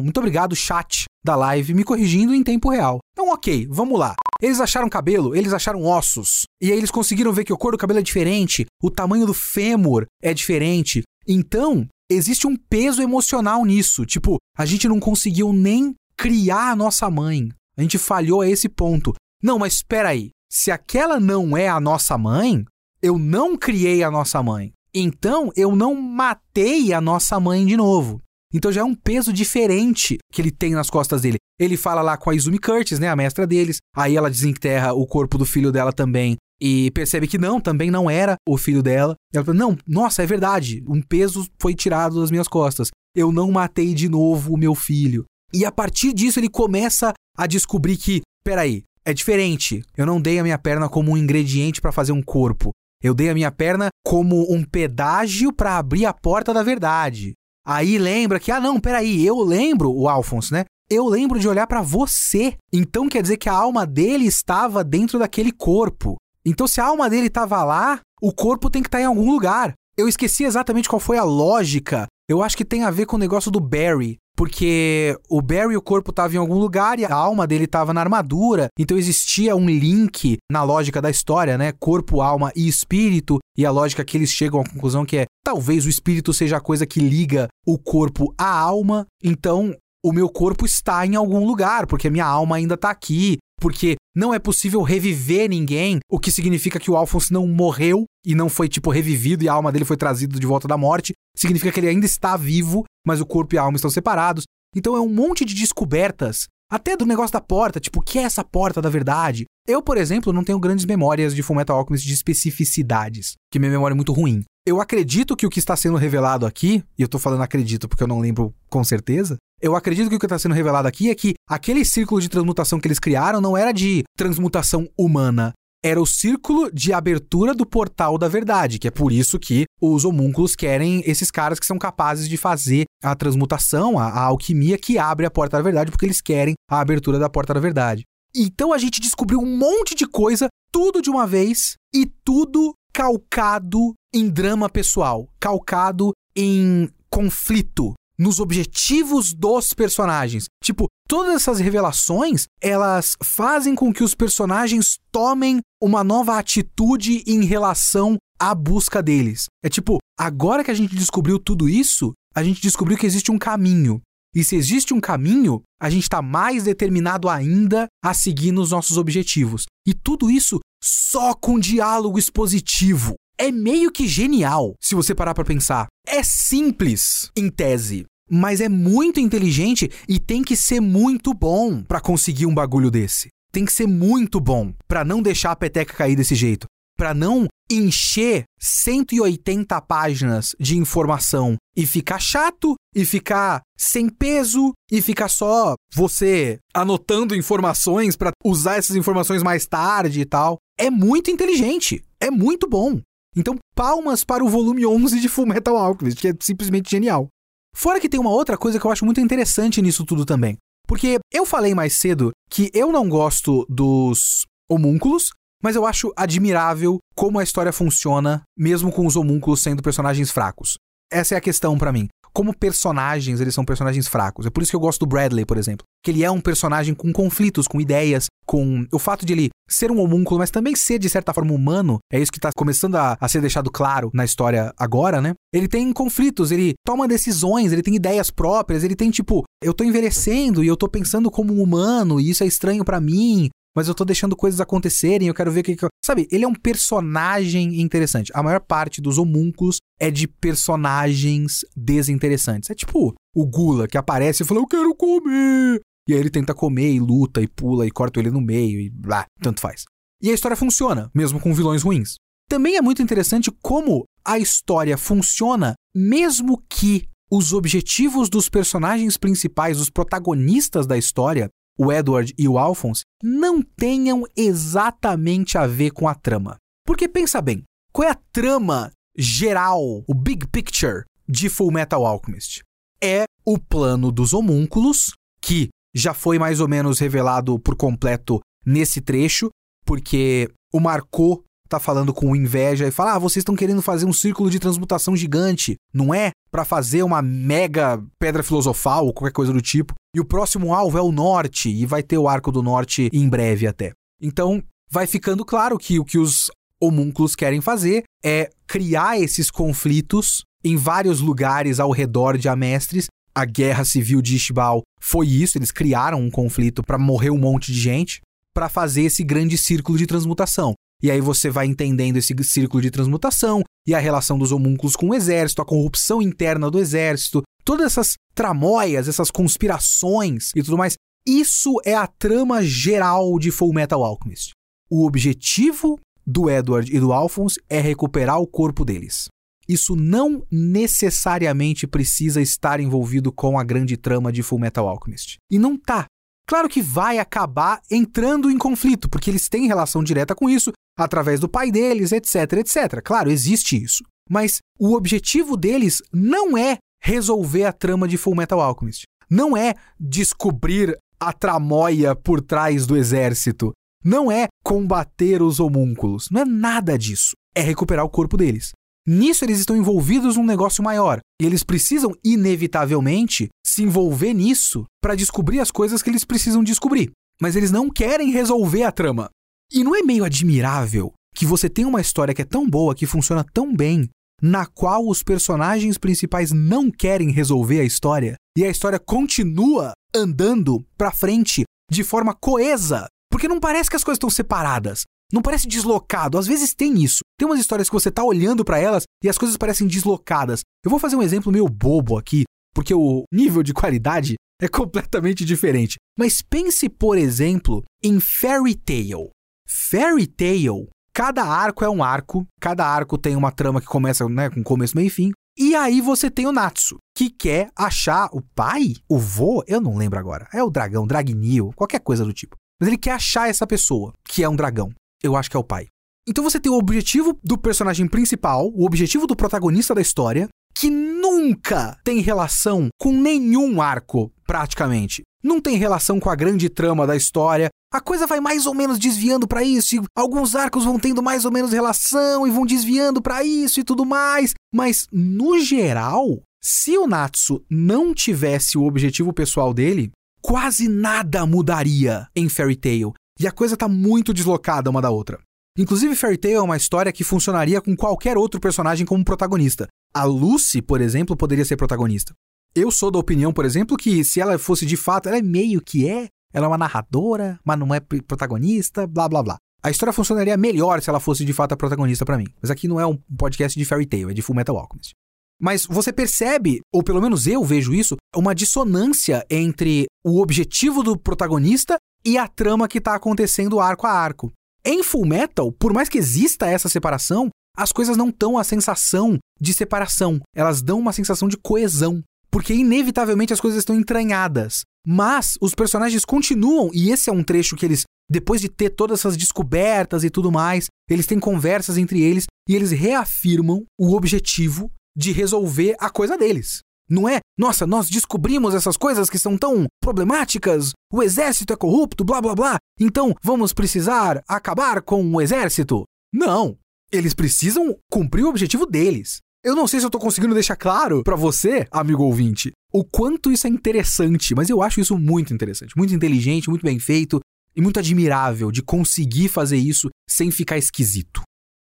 muito obrigado, chat da live, me corrigindo em tempo real. Então, ok, vamos lá. Eles acharam cabelo, eles acharam ossos. E aí eles conseguiram ver que a cor do cabelo é diferente, o tamanho do fêmur é diferente. Então, existe um peso emocional nisso. Tipo, a gente não conseguiu nem criar a nossa mãe. A gente falhou a esse ponto. Não, mas espera aí. Se aquela não é a nossa mãe, eu não criei a nossa mãe. Então eu não matei a nossa mãe de novo. Então já é um peso diferente que ele tem nas costas dele. Ele fala lá com a Izumi Curtis, né, a mestra deles. Aí ela desenterra o corpo do filho dela também e percebe que não, também não era o filho dela. Ela fala: "Não, nossa, é verdade. Um peso foi tirado das minhas costas. Eu não matei de novo o meu filho." E a partir disso ele começa a descobrir que, peraí, é diferente. Eu não dei a minha perna como um ingrediente para fazer um corpo. Eu dei a minha perna como um pedágio para abrir a porta da verdade. Aí lembra que, ah, não, peraí, eu lembro, o Alphonse, né? Eu lembro de olhar para você. Então quer dizer que a alma dele estava dentro daquele corpo. Então, se a alma dele estava lá, o corpo tem que estar tá em algum lugar. Eu esqueci exatamente qual foi a lógica. Eu acho que tem a ver com o negócio do Barry. Porque o Barry, o corpo estava em algum lugar e a alma dele estava na armadura. Então existia um link na lógica da história, né? Corpo, alma e espírito. E a lógica que eles chegam à conclusão que é talvez o espírito seja a coisa que liga o corpo à alma. Então o meu corpo está em algum lugar, porque a minha alma ainda está aqui. Porque não é possível reviver ninguém, o que significa que o Alphonse não morreu e não foi, tipo, revivido e a alma dele foi trazida de volta da morte. Significa que ele ainda está vivo mas o corpo e a alma estão separados. Então é um monte de descobertas, até do negócio da porta, tipo, o que é essa porta da verdade? Eu, por exemplo, não tenho grandes memórias de Fullmetal Alchemist de especificidades, que minha memória é muito ruim. Eu acredito que o que está sendo revelado aqui, e eu tô falando acredito porque eu não lembro com certeza, eu acredito que o que está sendo revelado aqui é que aquele círculo de transmutação que eles criaram não era de transmutação humana, era o círculo de abertura do portal da verdade, que é por isso que os homúnculos querem esses caras que são capazes de fazer a transmutação, a, a alquimia que abre a porta da verdade, porque eles querem a abertura da porta da verdade. Então a gente descobriu um monte de coisa, tudo de uma vez, e tudo calcado em drama pessoal, calcado em conflito, nos objetivos dos personagens. Tipo, todas essas revelações, elas fazem com que os personagens tomem uma nova atitude em relação à busca deles. É tipo, agora que a gente descobriu tudo isso, a gente descobriu que existe um caminho. E se existe um caminho, a gente está mais determinado ainda a seguir nos nossos objetivos. E tudo isso só com diálogo expositivo. É meio que genial, se você parar para pensar. É simples, em tese, mas é muito inteligente e tem que ser muito bom para conseguir um bagulho desse. Tem que ser muito bom para não deixar a peteca cair desse jeito. para não encher 180 páginas de informação e ficar chato e ficar sem peso e ficar só você anotando informações para usar essas informações mais tarde e tal. É muito inteligente, é muito bom. Então, palmas para o volume 11 de Full Metal Alchemist, que é simplesmente genial. Fora que tem uma outra coisa que eu acho muito interessante nisso tudo também. Porque eu falei mais cedo que eu não gosto dos homúnculos, mas eu acho admirável como a história funciona, mesmo com os homúnculos sendo personagens fracos. Essa é a questão para mim. Como personagens, eles são personagens fracos. É por isso que eu gosto do Bradley, por exemplo. Que ele é um personagem com conflitos, com ideias, com o fato de ele ser um homúnculo, mas também ser, de certa forma, humano. É isso que tá começando a, a ser deixado claro na história agora, né? Ele tem conflitos, ele toma decisões, ele tem ideias próprias, ele tem tipo, eu tô envelhecendo e eu tô pensando como um humano, e isso é estranho para mim mas eu tô deixando coisas acontecerem, eu quero ver o que, que. Sabe, ele é um personagem interessante. A maior parte dos homúnculos é de personagens desinteressantes. É tipo o Gula, que aparece e fala, eu quero comer. E aí ele tenta comer e luta e pula e corta ele no meio e blá, tanto faz. E a história funciona, mesmo com vilões ruins. Também é muito interessante como a história funciona, mesmo que os objetivos dos personagens principais, os protagonistas da história, o Edward e o Alphonse, não tenham exatamente a ver com a trama. Porque pensa bem, qual é a trama geral, o big picture de Full Metal Alchemist? É o plano dos homúnculos, que já foi mais ou menos revelado por completo nesse trecho, porque o Marco tá falando com inveja e fala: "Ah, vocês estão querendo fazer um círculo de transmutação gigante, não é? Para fazer uma mega pedra filosofal ou qualquer coisa do tipo. E o próximo alvo é o norte e vai ter o arco do norte em breve até. Então, vai ficando claro que o que os homúnculos querem fazer é criar esses conflitos em vários lugares ao redor de Amestres. A guerra civil de Ishbal foi isso, eles criaram um conflito para morrer um monte de gente, para fazer esse grande círculo de transmutação. E aí você vai entendendo esse círculo de transmutação e a relação dos homúnculos com o exército, a corrupção interna do exército, todas essas tramóias, essas conspirações e tudo mais. Isso é a trama geral de Full Metal Alchemist. O objetivo do Edward e do Alphonse é recuperar o corpo deles. Isso não necessariamente precisa estar envolvido com a grande trama de Full Metal Alchemist. E não tá. Claro que vai acabar entrando em conflito, porque eles têm relação direta com isso, através do pai deles, etc, etc. Claro, existe isso. Mas o objetivo deles não é resolver a trama de Full Metal Alchemist. Não é descobrir a tramóia por trás do exército. Não é combater os homúnculos. Não é nada disso. É recuperar o corpo deles. Nisso eles estão envolvidos num negócio maior. E eles precisam, inevitavelmente, se envolver nisso para descobrir as coisas que eles precisam descobrir. Mas eles não querem resolver a trama. E não é meio admirável que você tem uma história que é tão boa, que funciona tão bem, na qual os personagens principais não querem resolver a história e a história continua andando pra frente de forma coesa, porque não parece que as coisas estão separadas. Não parece deslocado, às vezes tem isso. Tem umas histórias que você tá olhando para elas e as coisas parecem deslocadas. Eu vou fazer um exemplo meio bobo aqui, porque o nível de qualidade (laughs) é completamente diferente. Mas pense, por exemplo, em Fairy Tail. Fairy Tail, cada arco é um arco, cada arco tem uma trama que começa né, com começo, meio e fim. E aí você tem o Natsu, que quer achar o pai, o vô, eu não lembro agora. É o dragão, Dragnil, qualquer coisa do tipo. Mas ele quer achar essa pessoa, que é um dragão eu acho que é o pai. Então você tem o objetivo do personagem principal, o objetivo do protagonista da história, que nunca tem relação com nenhum arco, praticamente. Não tem relação com a grande trama da história. A coisa vai mais ou menos desviando para isso, alguns arcos vão tendo mais ou menos relação e vão desviando para isso e tudo mais, mas no geral, se o Natsu não tivesse o objetivo pessoal dele, quase nada mudaria em Fairy Tail. E a coisa tá muito deslocada uma da outra. Inclusive, Fairy Tail é uma história que funcionaria com qualquer outro personagem como protagonista. A Lucy, por exemplo, poderia ser protagonista. Eu sou da opinião, por exemplo, que se ela fosse de fato, ela é meio que é, ela é uma narradora, mas não é protagonista, blá blá blá. A história funcionaria melhor se ela fosse de fato a protagonista para mim. Mas aqui não é um podcast de Fairy Tail, é de Full Metal Alchemist. Mas você percebe, ou pelo menos eu vejo isso, uma dissonância entre o objetivo do protagonista e a trama que está acontecendo arco a arco. em Full Metal, por mais que exista essa separação, as coisas não dão a sensação de separação, elas dão uma sensação de coesão. Porque inevitavelmente as coisas estão entranhadas. Mas os personagens continuam, e esse é um trecho que eles, depois de ter todas essas descobertas e tudo mais, eles têm conversas entre eles e eles reafirmam o objetivo de resolver a coisa deles. Não é, nossa, nós descobrimos essas coisas que são tão problemáticas, o exército é corrupto, blá blá blá, então vamos precisar acabar com o exército. Não, eles precisam cumprir o objetivo deles. Eu não sei se eu tô conseguindo deixar claro para você, amigo ouvinte, o quanto isso é interessante, mas eu acho isso muito interessante, muito inteligente, muito bem feito e muito admirável de conseguir fazer isso sem ficar esquisito.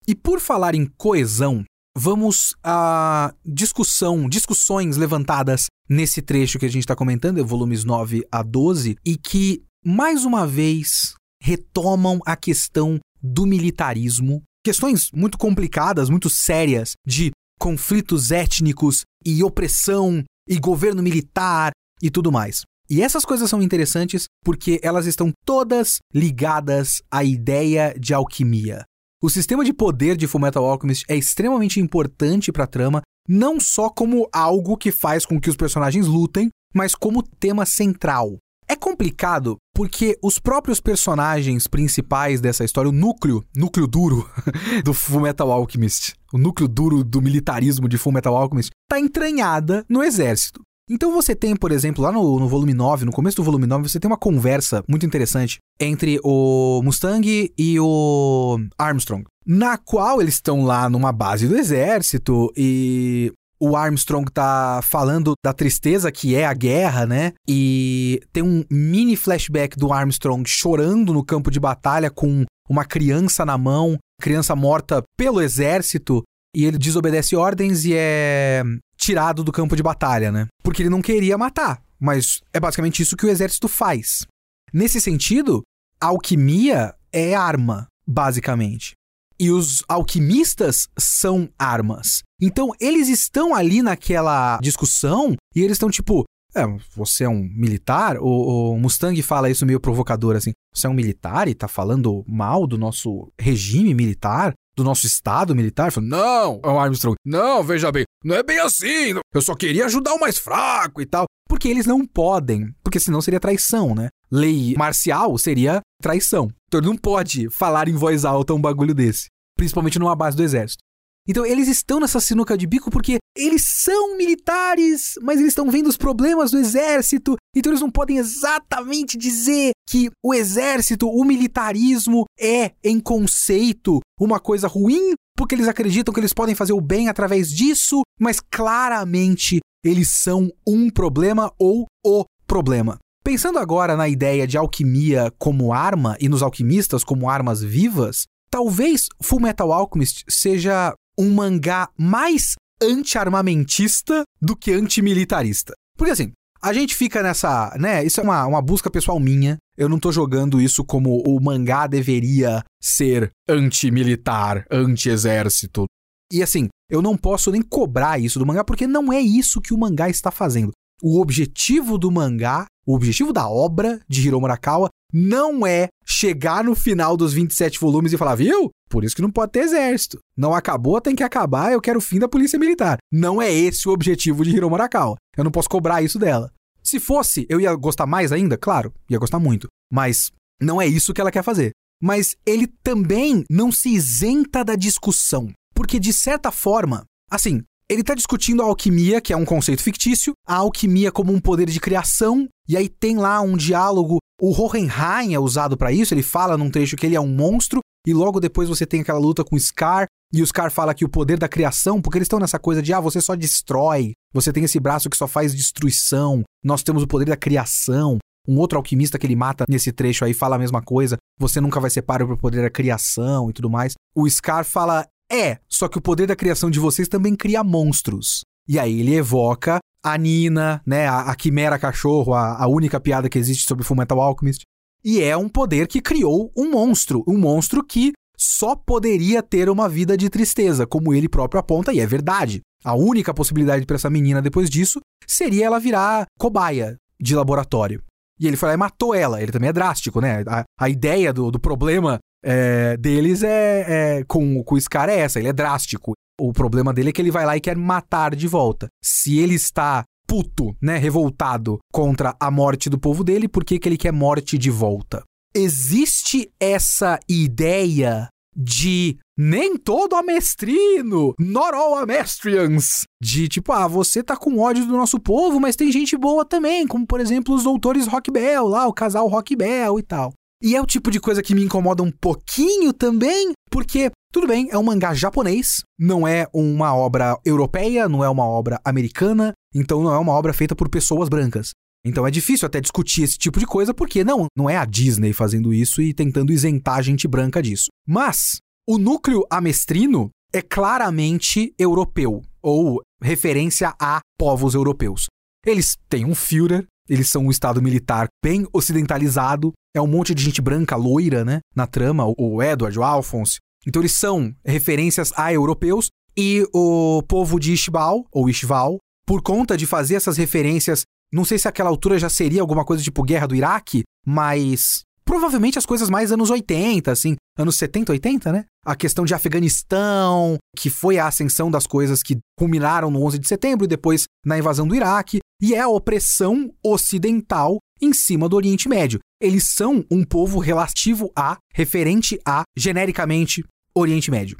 E por falar em coesão, vamos à discussão, discussões levantadas nesse trecho que a gente está comentando, volumes 9 a 12, e que, mais uma vez, retomam a questão do militarismo. Questões muito complicadas, muito sérias, de conflitos étnicos e opressão e governo militar e tudo mais. E essas coisas são interessantes porque elas estão todas ligadas à ideia de alquimia. O sistema de poder de Fullmetal Alchemist é extremamente importante para a trama, não só como algo que faz com que os personagens lutem, mas como tema central. É complicado porque os próprios personagens principais dessa história, o núcleo, núcleo duro (laughs) do Fullmetal Alchemist, o núcleo duro do militarismo de Fullmetal Alchemist, está entranhada no exército. Então você tem, por exemplo, lá no, no, volume 9, no começo do volume 9, você tem uma conversa muito interessante entre o Mustang e o Armstrong, na qual eles estão lá numa base do exército e o Armstrong tá falando da tristeza que é a guerra, né? E tem um mini flashback do Armstrong chorando no campo de batalha com uma criança na mão, criança morta pelo exército, e ele desobedece ordens e é tirado do campo de batalha, né? Porque ele não queria matar. Mas é basicamente isso que o exército faz. Nesse sentido, alquimia é arma, basicamente. E os alquimistas são armas. Então, eles estão ali naquela discussão e eles estão tipo. É, você é um militar? O, o, Mustang fala isso meio provocador assim. Você é um militar e tá falando mal do nosso regime militar? Do nosso estado militar, falou: Não, o Armstrong, não, veja bem, não é bem assim. Eu só queria ajudar o mais fraco e tal. Porque eles não podem, porque senão seria traição, né? Lei marcial seria traição. Então ele não pode falar em voz alta um bagulho desse, principalmente numa base do exército. Então eles estão nessa sinuca de bico porque eles são militares, mas eles estão vendo os problemas do exército, então eles não podem exatamente dizer que o exército, o militarismo é, em conceito, uma coisa ruim, porque eles acreditam que eles podem fazer o bem através disso, mas claramente eles são um problema ou o problema. Pensando agora na ideia de alquimia como arma e nos alquimistas como armas vivas, talvez Fullmetal Alchemist seja um mangá mais anti-armamentista do que antimilitarista. Porque assim, a gente fica nessa, né? Isso é uma, uma busca pessoal minha. Eu não tô jogando isso como o mangá deveria ser anti-militar, anti-exército. E assim, eu não posso nem cobrar isso do mangá porque não é isso que o mangá está fazendo. O objetivo do mangá, o objetivo da obra de Hiro Murakawa não é chegar no final dos 27 volumes e falar, viu? Por isso que não pode ter exército. Não acabou, tem que acabar, eu quero o fim da polícia militar. Não é esse o objetivo de Hiro Murakawa. Eu não posso cobrar isso dela. Se fosse, eu ia gostar mais ainda? Claro, ia gostar muito. Mas não é isso que ela quer fazer. Mas ele também não se isenta da discussão. Porque, de certa forma, assim, ele está discutindo a alquimia, que é um conceito fictício, a alquimia como um poder de criação, e aí tem lá um diálogo. O Hohenheim é usado para isso, ele fala num trecho que ele é um monstro, e logo depois você tem aquela luta com o Scar, e o Scar fala que o poder da criação, porque eles estão nessa coisa de, ah, você só destrói, você tem esse braço que só faz destruição, nós temos o poder da criação. Um outro alquimista que ele mata nesse trecho aí fala a mesma coisa, você nunca vai ser páreo pro poder da criação e tudo mais. O Scar fala, é, só que o poder da criação de vocês também cria monstros. E aí ele evoca a Nina, né, a, a quimera cachorro, a, a única piada que existe sobre Fullmetal Alchemist. E é um poder que criou um monstro, um monstro que só poderia ter uma vida de tristeza, como ele próprio aponta, e é verdade. A única possibilidade para essa menina depois disso seria ela virar cobaia de laboratório. E ele foi lá e matou ela. Ele também é drástico, né? A, a ideia do, do problema é, deles é, é com, com o Scar é essa, ele é drástico. O problema dele é que ele vai lá e quer matar de volta. Se ele está puto, né, revoltado contra a morte do povo dele, por que, que ele quer morte de volta? Existe essa ideia de nem todo amestrino, not all amestrians, de tipo, ah, você tá com ódio do nosso povo, mas tem gente boa também, como por exemplo os doutores Rock Bell lá, o casal Rock Bell e tal. E é o tipo de coisa que me incomoda um pouquinho também, porque, tudo bem, é um mangá japonês, não é uma obra europeia, não é uma obra americana, então não é uma obra feita por pessoas brancas. Então é difícil até discutir esse tipo de coisa, porque não, não é a Disney fazendo isso e tentando isentar a gente branca disso. Mas o núcleo amestrino é claramente europeu, ou referência a povos europeus. Eles têm um Führer, eles são um estado militar bem ocidentalizado, é um monte de gente branca, loira, né? Na trama, o Edward, o Alphonse. Então eles são referências a europeus e o povo de Ishbal, ou Ishval, por conta de fazer essas referências, não sei se aquela altura já seria alguma coisa tipo Guerra do Iraque, mas provavelmente as coisas mais anos 80, assim, anos 70, 80, né? A questão de Afeganistão, que foi a ascensão das coisas que culminaram no 11 de setembro e depois na invasão do Iraque, e é a opressão ocidental em cima do Oriente Médio. Eles são um povo relativo a, referente a, genericamente, Oriente Médio.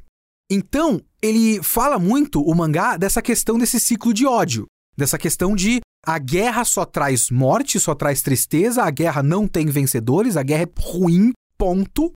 Então, ele fala muito, o mangá, dessa questão desse ciclo de ódio. Dessa questão de a guerra só traz morte, só traz tristeza, a guerra não tem vencedores, a guerra é ruim, ponto.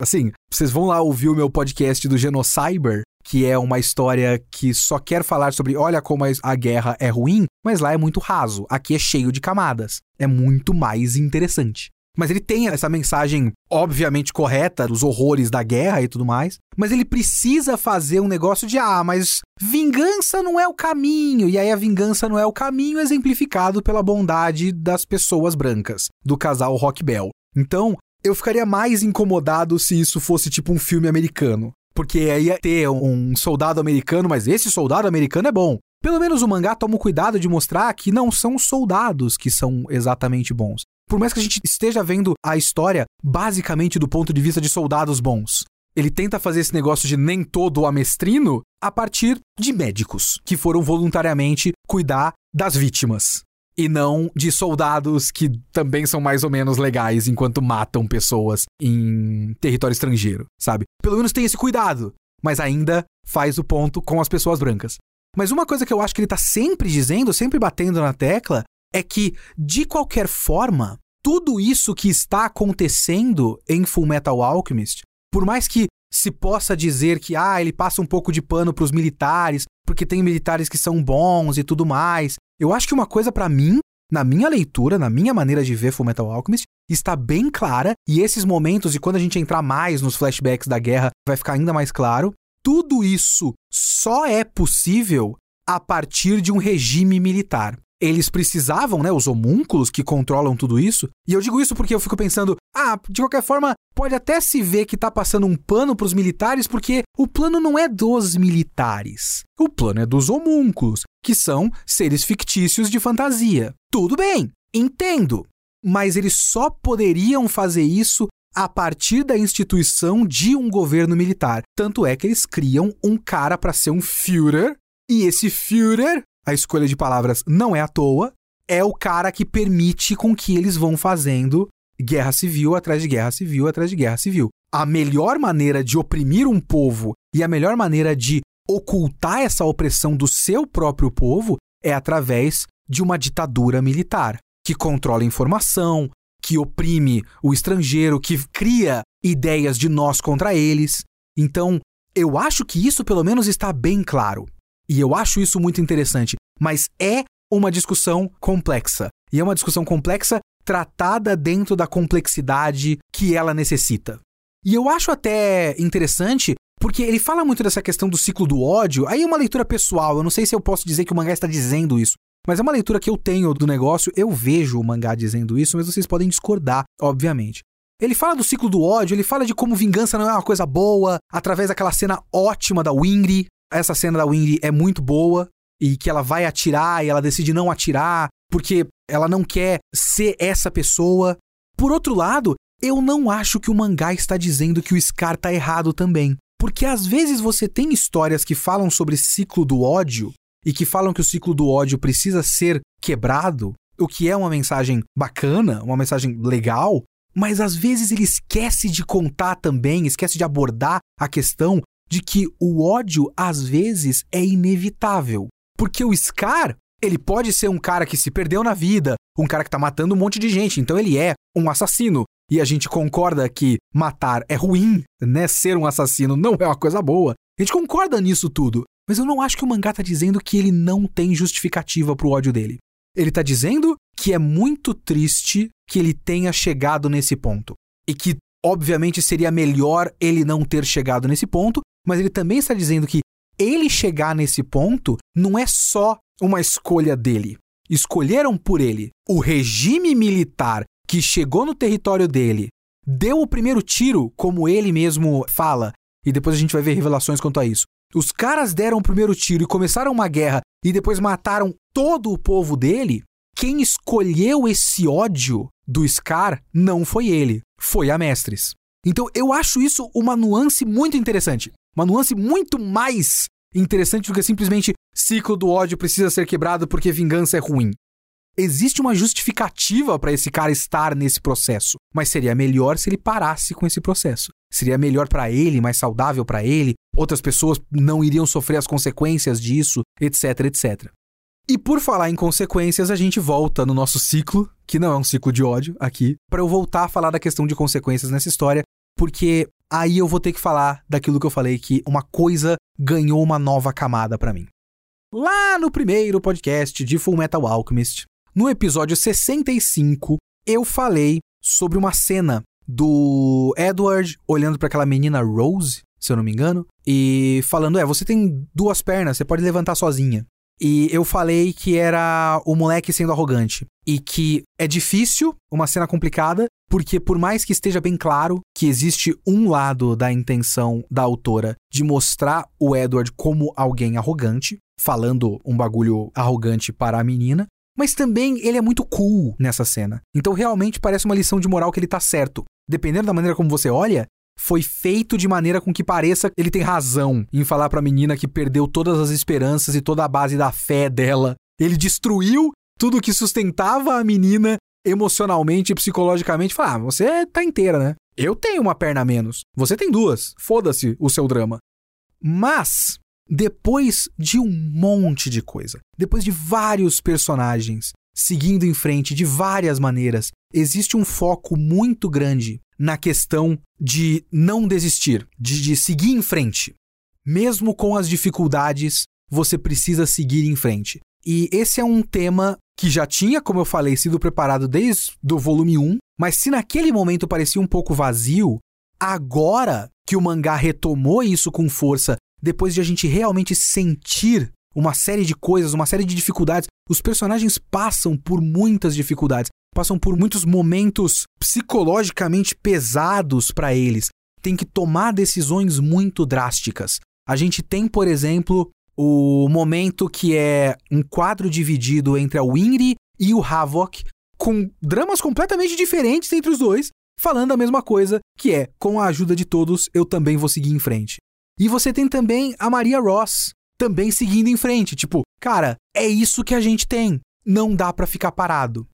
Assim, vocês vão lá ouvir o meu podcast do Genocyber, que é uma história que só quer falar sobre olha como a guerra é ruim, mas lá é muito raso. Aqui é cheio de camadas. É muito mais interessante. Mas ele tem essa mensagem obviamente correta dos horrores da guerra e tudo mais, mas ele precisa fazer um negócio de ah, mas vingança não é o caminho. E aí a vingança não é o caminho exemplificado pela bondade das pessoas brancas, do casal Rock Bell. Então, eu ficaria mais incomodado se isso fosse tipo um filme americano. Porque aí ia ter um soldado americano, mas esse soldado americano é bom. Pelo menos o mangá toma o cuidado de mostrar que não são soldados que são exatamente bons. Por mais que a gente esteja vendo a história basicamente do ponto de vista de soldados bons, ele tenta fazer esse negócio de nem todo amestrino a partir de médicos que foram voluntariamente cuidar das vítimas. E não de soldados que também são mais ou menos legais enquanto matam pessoas em território estrangeiro, sabe? Pelo menos tem esse cuidado, mas ainda faz o ponto com as pessoas brancas. Mas uma coisa que eu acho que ele tá sempre dizendo, sempre batendo na tecla, é que, de qualquer forma, tudo isso que está acontecendo em Full Metal Alchemist, por mais que se possa dizer que ah, ele passa um pouco de pano para os militares, porque tem militares que são bons e tudo mais. Eu acho que uma coisa para mim, na minha leitura, na minha maneira de ver Full Metal Alchemist, está bem clara, e esses momentos, e quando a gente entrar mais nos flashbacks da guerra, vai ficar ainda mais claro, tudo isso só é possível a partir de um regime militar. Eles precisavam, né, os homúnculos que controlam tudo isso. E eu digo isso porque eu fico pensando, ah, de qualquer forma, pode até se ver que tá passando um pano pros militares, porque o plano não é dos militares. O plano é dos homúnculos, que são seres fictícios de fantasia. Tudo bem, entendo. Mas eles só poderiam fazer isso a partir da instituição de um governo militar. Tanto é que eles criam um cara para ser um Führer, e esse Führer, a escolha de palavras não é à toa, é o cara que permite com que eles vão fazendo guerra civil atrás de guerra civil atrás de guerra civil. A melhor maneira de oprimir um povo e a melhor maneira de ocultar essa opressão do seu próprio povo é através de uma ditadura militar que controla a informação, que oprime o estrangeiro, que cria ideias de nós contra eles. Então, eu acho que isso pelo menos está bem claro. E eu acho isso muito interessante. Mas é uma discussão complexa. E é uma discussão complexa tratada dentro da complexidade que ela necessita. E eu acho até interessante porque ele fala muito dessa questão do ciclo do ódio. Aí é uma leitura pessoal, eu não sei se eu posso dizer que o mangá está dizendo isso, mas é uma leitura que eu tenho do negócio, eu vejo o mangá dizendo isso, mas vocês podem discordar, obviamente. Ele fala do ciclo do ódio, ele fala de como vingança não é uma coisa boa, através daquela cena ótima da Wingri. Essa cena da Wingri é muito boa, e que ela vai atirar e ela decide não atirar, porque ela não quer ser essa pessoa. Por outro lado, eu não acho que o mangá está dizendo que o Scar tá errado também. Porque às vezes você tem histórias que falam sobre ciclo do ódio e que falam que o ciclo do ódio precisa ser quebrado, o que é uma mensagem bacana, uma mensagem legal, mas às vezes ele esquece de contar também, esquece de abordar a questão de que o ódio às vezes é inevitável. Porque o Scar, ele pode ser um cara que se perdeu na vida, um cara que tá matando um monte de gente, então ele é um assassino. E a gente concorda que matar é ruim, né? Ser um assassino não é uma coisa boa. A gente concorda nisso tudo. Mas eu não acho que o mangá tá dizendo que ele não tem justificativa pro ódio dele. Ele tá dizendo que é muito triste que ele tenha chegado nesse ponto. E que, obviamente, seria melhor ele não ter chegado nesse ponto, mas ele também está dizendo que ele chegar nesse ponto não é só uma escolha dele. Escolheram por ele. O regime militar que chegou no território dele deu o primeiro tiro, como ele mesmo fala, e depois a gente vai ver revelações quanto a isso. Os caras deram o primeiro tiro e começaram uma guerra e depois mataram todo o povo dele. Quem escolheu esse ódio do Scar não foi ele, foi a Mestres. Então eu acho isso uma nuance muito interessante. Uma nuance muito mais interessante do que simplesmente ciclo do ódio precisa ser quebrado porque vingança é ruim. Existe uma justificativa para esse cara estar nesse processo, mas seria melhor se ele parasse com esse processo. Seria melhor para ele, mais saudável para ele, outras pessoas não iriam sofrer as consequências disso, etc, etc. E por falar em consequências, a gente volta no nosso ciclo, que não é um ciclo de ódio aqui, para eu voltar a falar da questão de consequências nessa história, porque aí eu vou ter que falar daquilo que eu falei que uma coisa ganhou uma nova camada para mim. Lá no primeiro podcast de Full Metal Alchemist, no episódio 65, eu falei sobre uma cena do Edward olhando para aquela menina Rose, se eu não me engano, e falando: "É, você tem duas pernas, você pode levantar sozinha". E eu falei que era o moleque sendo arrogante. E que é difícil, uma cena complicada, porque por mais que esteja bem claro que existe um lado da intenção da autora de mostrar o Edward como alguém arrogante, falando um bagulho arrogante para a menina, mas também ele é muito cool nessa cena. Então realmente parece uma lição de moral que ele tá certo. Dependendo da maneira como você olha, foi feito de maneira com que pareça ele tem razão em falar para a menina que perdeu todas as esperanças e toda a base da fé dela. Ele destruiu tudo que sustentava a menina emocionalmente e psicologicamente. Falar, ah, você tá inteira, né? Eu tenho uma perna a menos. Você tem duas. Foda-se o seu drama. Mas, depois de um monte de coisa, depois de vários personagens seguindo em frente de várias maneiras, existe um foco muito grande na questão de não desistir, de, de seguir em frente. Mesmo com as dificuldades, você precisa seguir em frente. E esse é um tema que já tinha, como eu falei, sido preparado desde o volume 1, mas se naquele momento parecia um pouco vazio, agora que o mangá retomou isso com força, depois de a gente realmente sentir uma série de coisas, uma série de dificuldades, os personagens passam por muitas dificuldades passam por muitos momentos psicologicamente pesados para eles. Tem que tomar decisões muito drásticas. A gente tem, por exemplo, o momento que é um quadro dividido entre a Winry e o Havok, com dramas completamente diferentes entre os dois, falando a mesma coisa, que é, com a ajuda de todos, eu também vou seguir em frente. E você tem também a Maria Ross, também seguindo em frente, tipo, cara, é isso que a gente tem, não dá para ficar parado.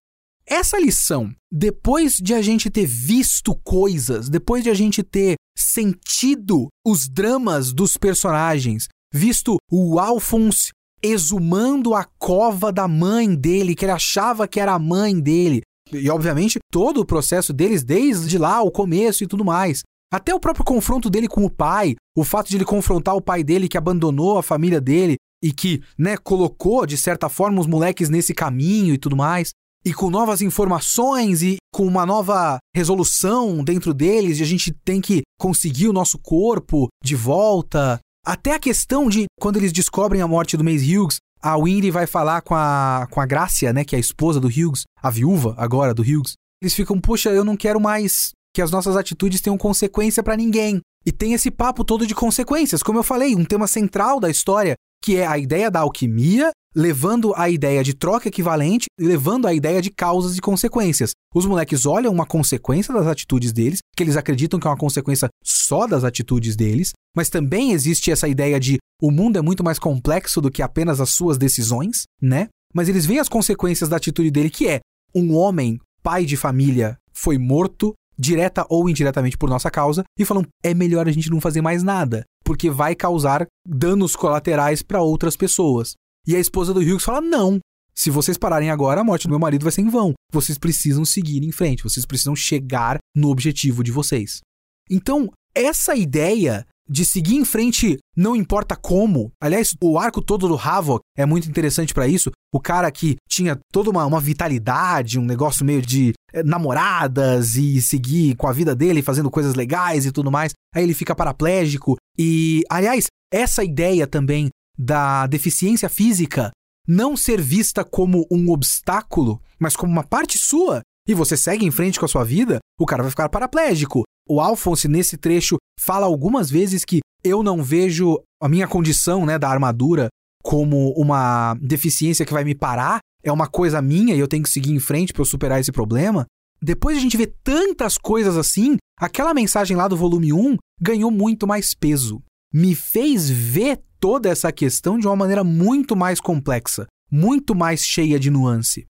Essa lição, depois de a gente ter visto coisas, depois de a gente ter sentido os dramas dos personagens, visto o Alphonse exumando a cova da mãe dele, que ele achava que era a mãe dele, e obviamente todo o processo deles desde lá, o começo e tudo mais. Até o próprio confronto dele com o pai, o fato de ele confrontar o pai dele que abandonou a família dele e que, né, colocou de certa forma os moleques nesse caminho e tudo mais e com novas informações e com uma nova resolução dentro deles, e a gente tem que conseguir o nosso corpo de volta. Até a questão de quando eles descobrem a morte do Mace Hughes, a Winry vai falar com a, com a Gracia, né, que é a esposa do Hughes, a viúva agora do Hughes. Eles ficam, poxa, eu não quero mais que as nossas atitudes tenham consequência para ninguém. E tem esse papo todo de consequências, como eu falei, um tema central da história, que é a ideia da alquimia levando a ideia de troca equivalente e levando a ideia de causas e consequências. Os moleques olham uma consequência das atitudes deles, que eles acreditam que é uma consequência só das atitudes deles, mas também existe essa ideia de o mundo é muito mais complexo do que apenas as suas decisões, né? Mas eles veem as consequências da atitude dele, que é um homem, pai de família, foi morto direta ou indiretamente por nossa causa, e falam: é melhor a gente não fazer mais nada, porque vai causar danos colaterais para outras pessoas. E a esposa do Hughes fala: não. Se vocês pararem agora, a morte do meu marido vai ser em vão. Vocês precisam seguir em frente, vocês precisam chegar no objetivo de vocês. Então, essa ideia de seguir em frente não importa como. Aliás, o arco todo do Havok é muito interessante para isso. O cara que tinha toda uma, uma, vitalidade, um negócio meio de é, namoradas e seguir com a vida dele, fazendo coisas legais e tudo mais. Aí ele fica paraplégico. E, aliás, essa ideia também da deficiência física não ser vista como um obstáculo, mas como uma parte sua, e você segue em frente com a sua vida, o cara vai ficar paraplégico. O Alphonse, nesse trecho, fala algumas vezes que eu não vejo a minha condição né, da armadura como uma deficiência que vai me parar, é uma coisa minha e eu tenho que seguir em frente para eu superar esse problema. Depois de a gente ver tantas coisas assim, aquela mensagem lá do volume 1 ganhou muito mais peso. Me fez ver toda essa questão de uma maneira muito mais complexa, muito mais cheia de nuance.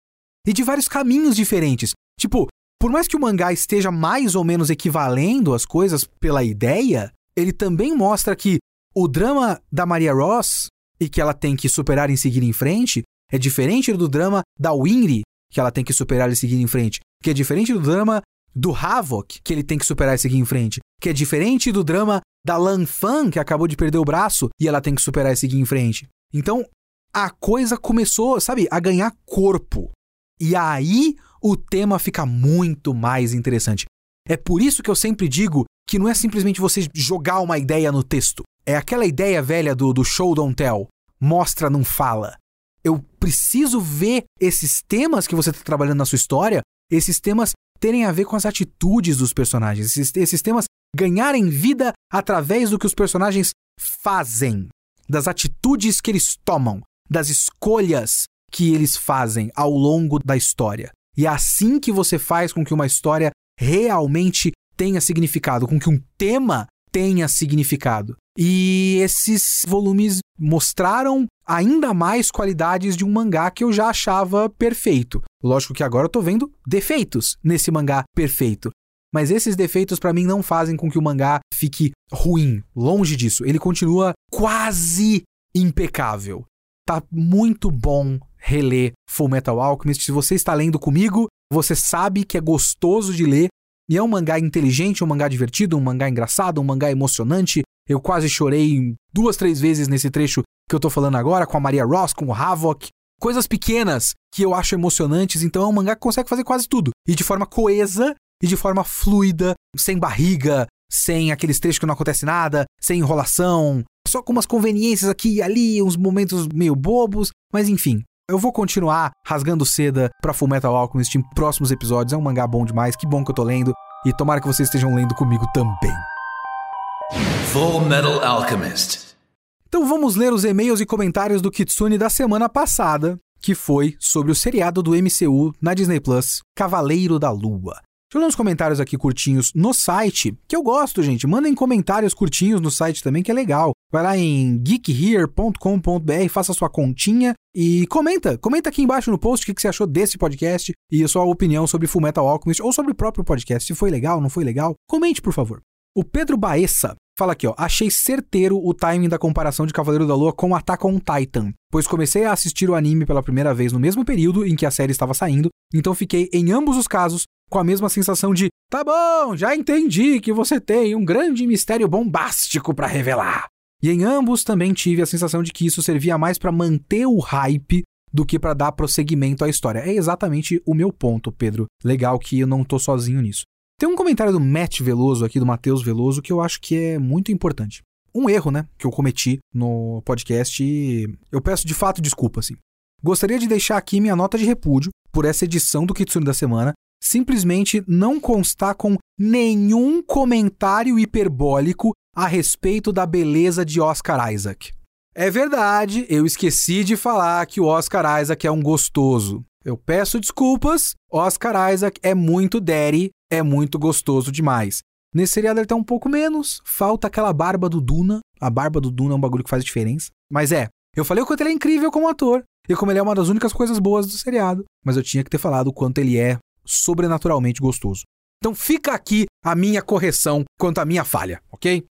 E de vários caminhos diferentes. Tipo, por mais que o mangá esteja mais ou menos equivalendo as coisas pela ideia, ele também mostra que o drama da Maria Ross e que ela tem que superar e seguir em frente é diferente do drama da Winry, que ela tem que superar e seguir em frente, que é diferente do drama do Havok, que ele tem que superar e seguir em frente, que é diferente do drama da Lan Fan, que acabou de perder o braço e ela tem que superar e seguir em frente. Então, a coisa começou, sabe, a ganhar corpo. E aí o tema fica muito mais interessante. É por isso que eu sempre digo que não é simplesmente você jogar uma ideia no texto. É aquela ideia velha do, do show don't tell. Mostra, não fala. Eu preciso ver esses temas que você está trabalhando na sua história, esses temas terem a ver com as atitudes dos personagens, esses, esses temas ganharem vida através do que os personagens fazem, das atitudes que eles tomam, das escolhas que eles fazem ao longo da história. E é assim que você faz com que uma história realmente tenha significado, com que um tema tenha significado. E esses volumes mostraram ainda mais qualidades de um mangá que eu já achava perfeito. Lógico que agora eu tô vendo defeitos nesse mangá perfeito. Mas esses defeitos para mim não fazem com que o mangá fique ruim, longe disso. Ele continua quase impecável. Tá muito bom reler Full Metal Alchemist. Se você está lendo comigo, você sabe que é gostoso de ler. E é um mangá inteligente, um mangá divertido, um mangá engraçado, um mangá emocionante. Eu quase chorei duas, três vezes nesse trecho que eu tô falando agora, com a Maria Ross, com o Havok. Coisas pequenas que eu acho emocionantes, então é um mangá que consegue fazer quase tudo. E de forma coesa e de forma fluida, sem barriga, sem aqueles trechos que não acontece nada, sem enrolação, só com umas conveniências aqui e ali, uns momentos meio bobos, mas enfim, eu vou continuar rasgando seda pra Fullmetal Alchemist em próximos episódios. É um mangá bom demais, que bom que eu tô lendo. E tomara que vocês estejam lendo comigo também. Full Metal Alchemist. Então vamos ler os e-mails e comentários do Kitsune da semana passada, que foi sobre o seriado do MCU na Disney Plus, Cavaleiro da Lua. Deixa eu ler uns comentários aqui curtinhos no site, que eu gosto, gente. Mandem comentários curtinhos no site também, que é legal. Vai lá em geekhere.com.br, faça sua continha e comenta. Comenta aqui embaixo no post o que você achou desse podcast e a sua opinião sobre Fullmetal Alchemist ou sobre o próprio podcast. Se foi legal, não foi legal, comente, por favor. O Pedro Baessa fala aqui, ó. Achei certeiro o timing da comparação de Cavaleiro da Lua com Attack on Titan, pois comecei a assistir o anime pela primeira vez no mesmo período em que a série estava saindo, então fiquei em ambos os casos com a mesma sensação de: tá bom, já entendi que você tem um grande mistério bombástico para revelar. E em ambos também tive a sensação de que isso servia mais para manter o hype do que para dar prosseguimento à história. É exatamente o meu ponto, Pedro. Legal que eu não tô sozinho nisso. Tem um comentário do Matt Veloso aqui, do Matheus Veloso, que eu acho que é muito importante. Um erro, né, que eu cometi no podcast e eu peço de fato desculpa, assim. Gostaria de deixar aqui minha nota de repúdio por essa edição do Kitsune da semana, simplesmente não constar com nenhum comentário hiperbólico a respeito da beleza de Oscar Isaac. É verdade, eu esqueci de falar que o Oscar Isaac é um gostoso. Eu peço desculpas, Oscar Isaac é muito daddy, é muito gostoso demais. Nesse seriado ele tá um pouco menos, falta aquela barba do Duna. A barba do Duna é um bagulho que faz diferença. Mas é, eu falei o quanto ele é incrível como ator e como ele é uma das únicas coisas boas do seriado, mas eu tinha que ter falado o quanto ele é sobrenaturalmente gostoso. Então fica aqui a minha correção quanto à minha falha, ok?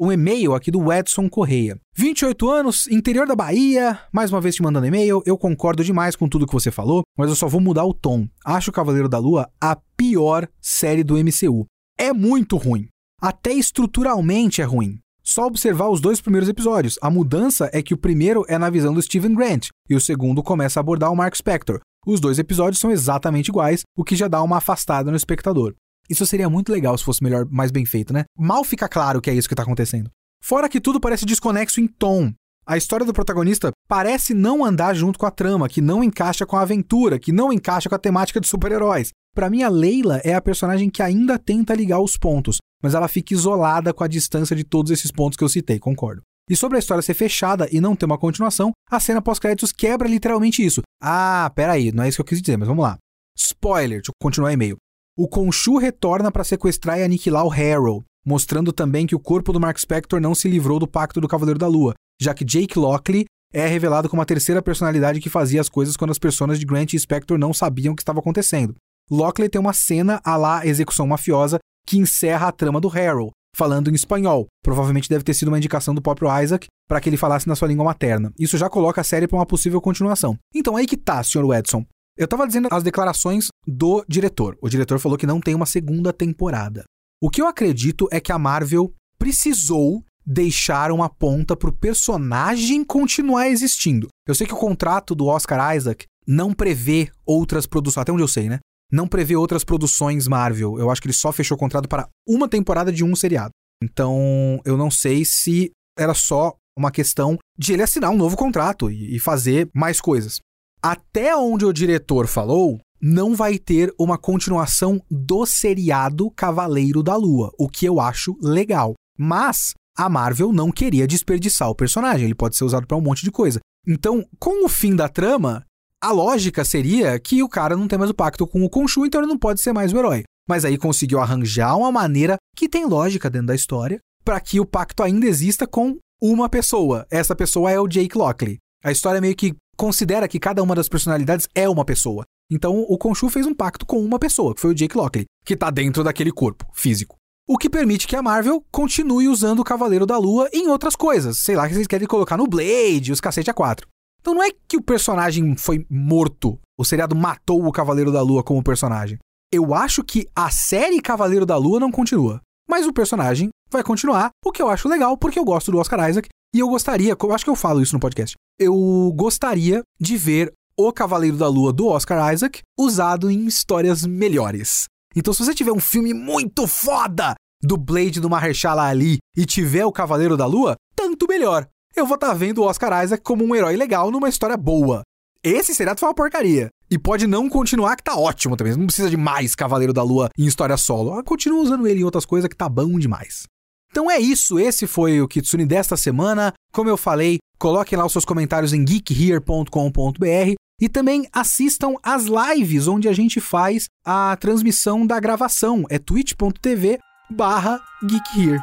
Um e-mail aqui do Edson Correia. 28 anos, interior da Bahia, mais uma vez te mandando e-mail. Eu concordo demais com tudo que você falou, mas eu só vou mudar o tom. Acho Cavaleiro da Lua a pior série do MCU. É muito ruim. Até estruturalmente é ruim. Só observar os dois primeiros episódios. A mudança é que o primeiro é na visão do Steven Grant e o segundo começa a abordar o Mark Spector. Os dois episódios são exatamente iguais, o que já dá uma afastada no espectador. Isso seria muito legal se fosse melhor, mais bem feito, né? Mal fica claro que é isso que tá acontecendo. Fora que tudo parece desconexo em tom. A história do protagonista parece não andar junto com a trama, que não encaixa com a aventura, que não encaixa com a temática de super-heróis. Para mim, a Leila é a personagem que ainda tenta ligar os pontos, mas ela fica isolada com a distância de todos esses pontos que eu citei, concordo. E sobre a história ser fechada e não ter uma continuação, a cena pós-créditos quebra literalmente isso. Ah, peraí, não é isso que eu quis dizer, mas vamos lá. Spoiler, deixa eu continuar o e-mail. O Khonshu retorna para sequestrar e aniquilar o Harrow, mostrando também que o corpo do Mark Spector não se livrou do Pacto do Cavaleiro da Lua, já que Jake Lockley é revelado como a terceira personalidade que fazia as coisas quando as pessoas de Grant e Spector não sabiam o que estava acontecendo. Lockley tem uma cena à lá execução mafiosa que encerra a trama do Harrow, falando em espanhol. Provavelmente deve ter sido uma indicação do próprio Isaac para que ele falasse na sua língua materna. Isso já coloca a série para uma possível continuação. Então aí que tá, Sr. Edson. Eu tava dizendo as declarações do diretor. O diretor falou que não tem uma segunda temporada. O que eu acredito é que a Marvel precisou deixar uma ponta pro personagem continuar existindo. Eu sei que o contrato do Oscar Isaac não prevê outras produções, até onde eu sei, né? Não prevê outras produções Marvel. Eu acho que ele só fechou o contrato para uma temporada de um seriado. Então, eu não sei se era só uma questão de ele assinar um novo contrato e fazer mais coisas. Até onde o diretor falou, não vai ter uma continuação do seriado Cavaleiro da Lua, o que eu acho legal. Mas a Marvel não queria desperdiçar o personagem, ele pode ser usado para um monte de coisa. Então, com o fim da trama, a lógica seria que o cara não tem mais o pacto com o Khonshu, então ele não pode ser mais o herói. Mas aí conseguiu arranjar uma maneira que tem lógica dentro da história para que o pacto ainda exista com uma pessoa. Essa pessoa é o Jake Lockley. A história meio que considera que cada uma das personalidades é uma pessoa. Então o Khonshu fez um pacto com uma pessoa, que foi o Jake Lockley, que tá dentro daquele corpo físico. O que permite que a Marvel continue usando o Cavaleiro da Lua em outras coisas. Sei lá, que vocês querem colocar no Blade, os cacete a quatro. Então não é que o personagem foi morto, o seriado matou o Cavaleiro da Lua como personagem. Eu acho que a série Cavaleiro da Lua não continua. Mas o personagem vai continuar, o que eu acho legal, porque eu gosto do Oscar Isaac e eu gostaria, eu acho que eu falo isso no podcast, eu gostaria de ver o Cavaleiro da Lua do Oscar Isaac usado em histórias melhores. Então, se você tiver um filme muito foda do Blade do Mahershala Ali e tiver o Cavaleiro da Lua, tanto melhor. Eu vou estar tá vendo o Oscar Isaac como um herói legal numa história boa. Esse seriado foi uma porcaria. E pode não continuar, que tá ótimo também. Não precisa de mais Cavaleiro da Lua em história solo. Continua usando ele em outras coisas que tá bom demais. Então é isso, esse foi o Kitsune desta semana. Como eu falei, coloquem lá os seus comentários em geekhere.com.br e também assistam as lives onde a gente faz a transmissão da gravação. É twitch.tv barra geekhere.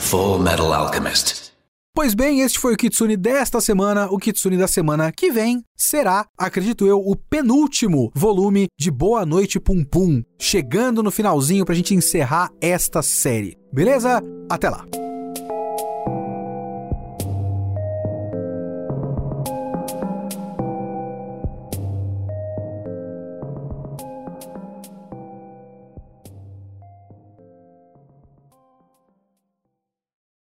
Full Metal Alchemist. Pois bem, este foi o Kitsune desta semana. O Kitsune da semana que vem será, acredito eu, o penúltimo volume de Boa Noite Pum Pum, chegando no finalzinho pra gente encerrar esta série. Beleza? Até lá!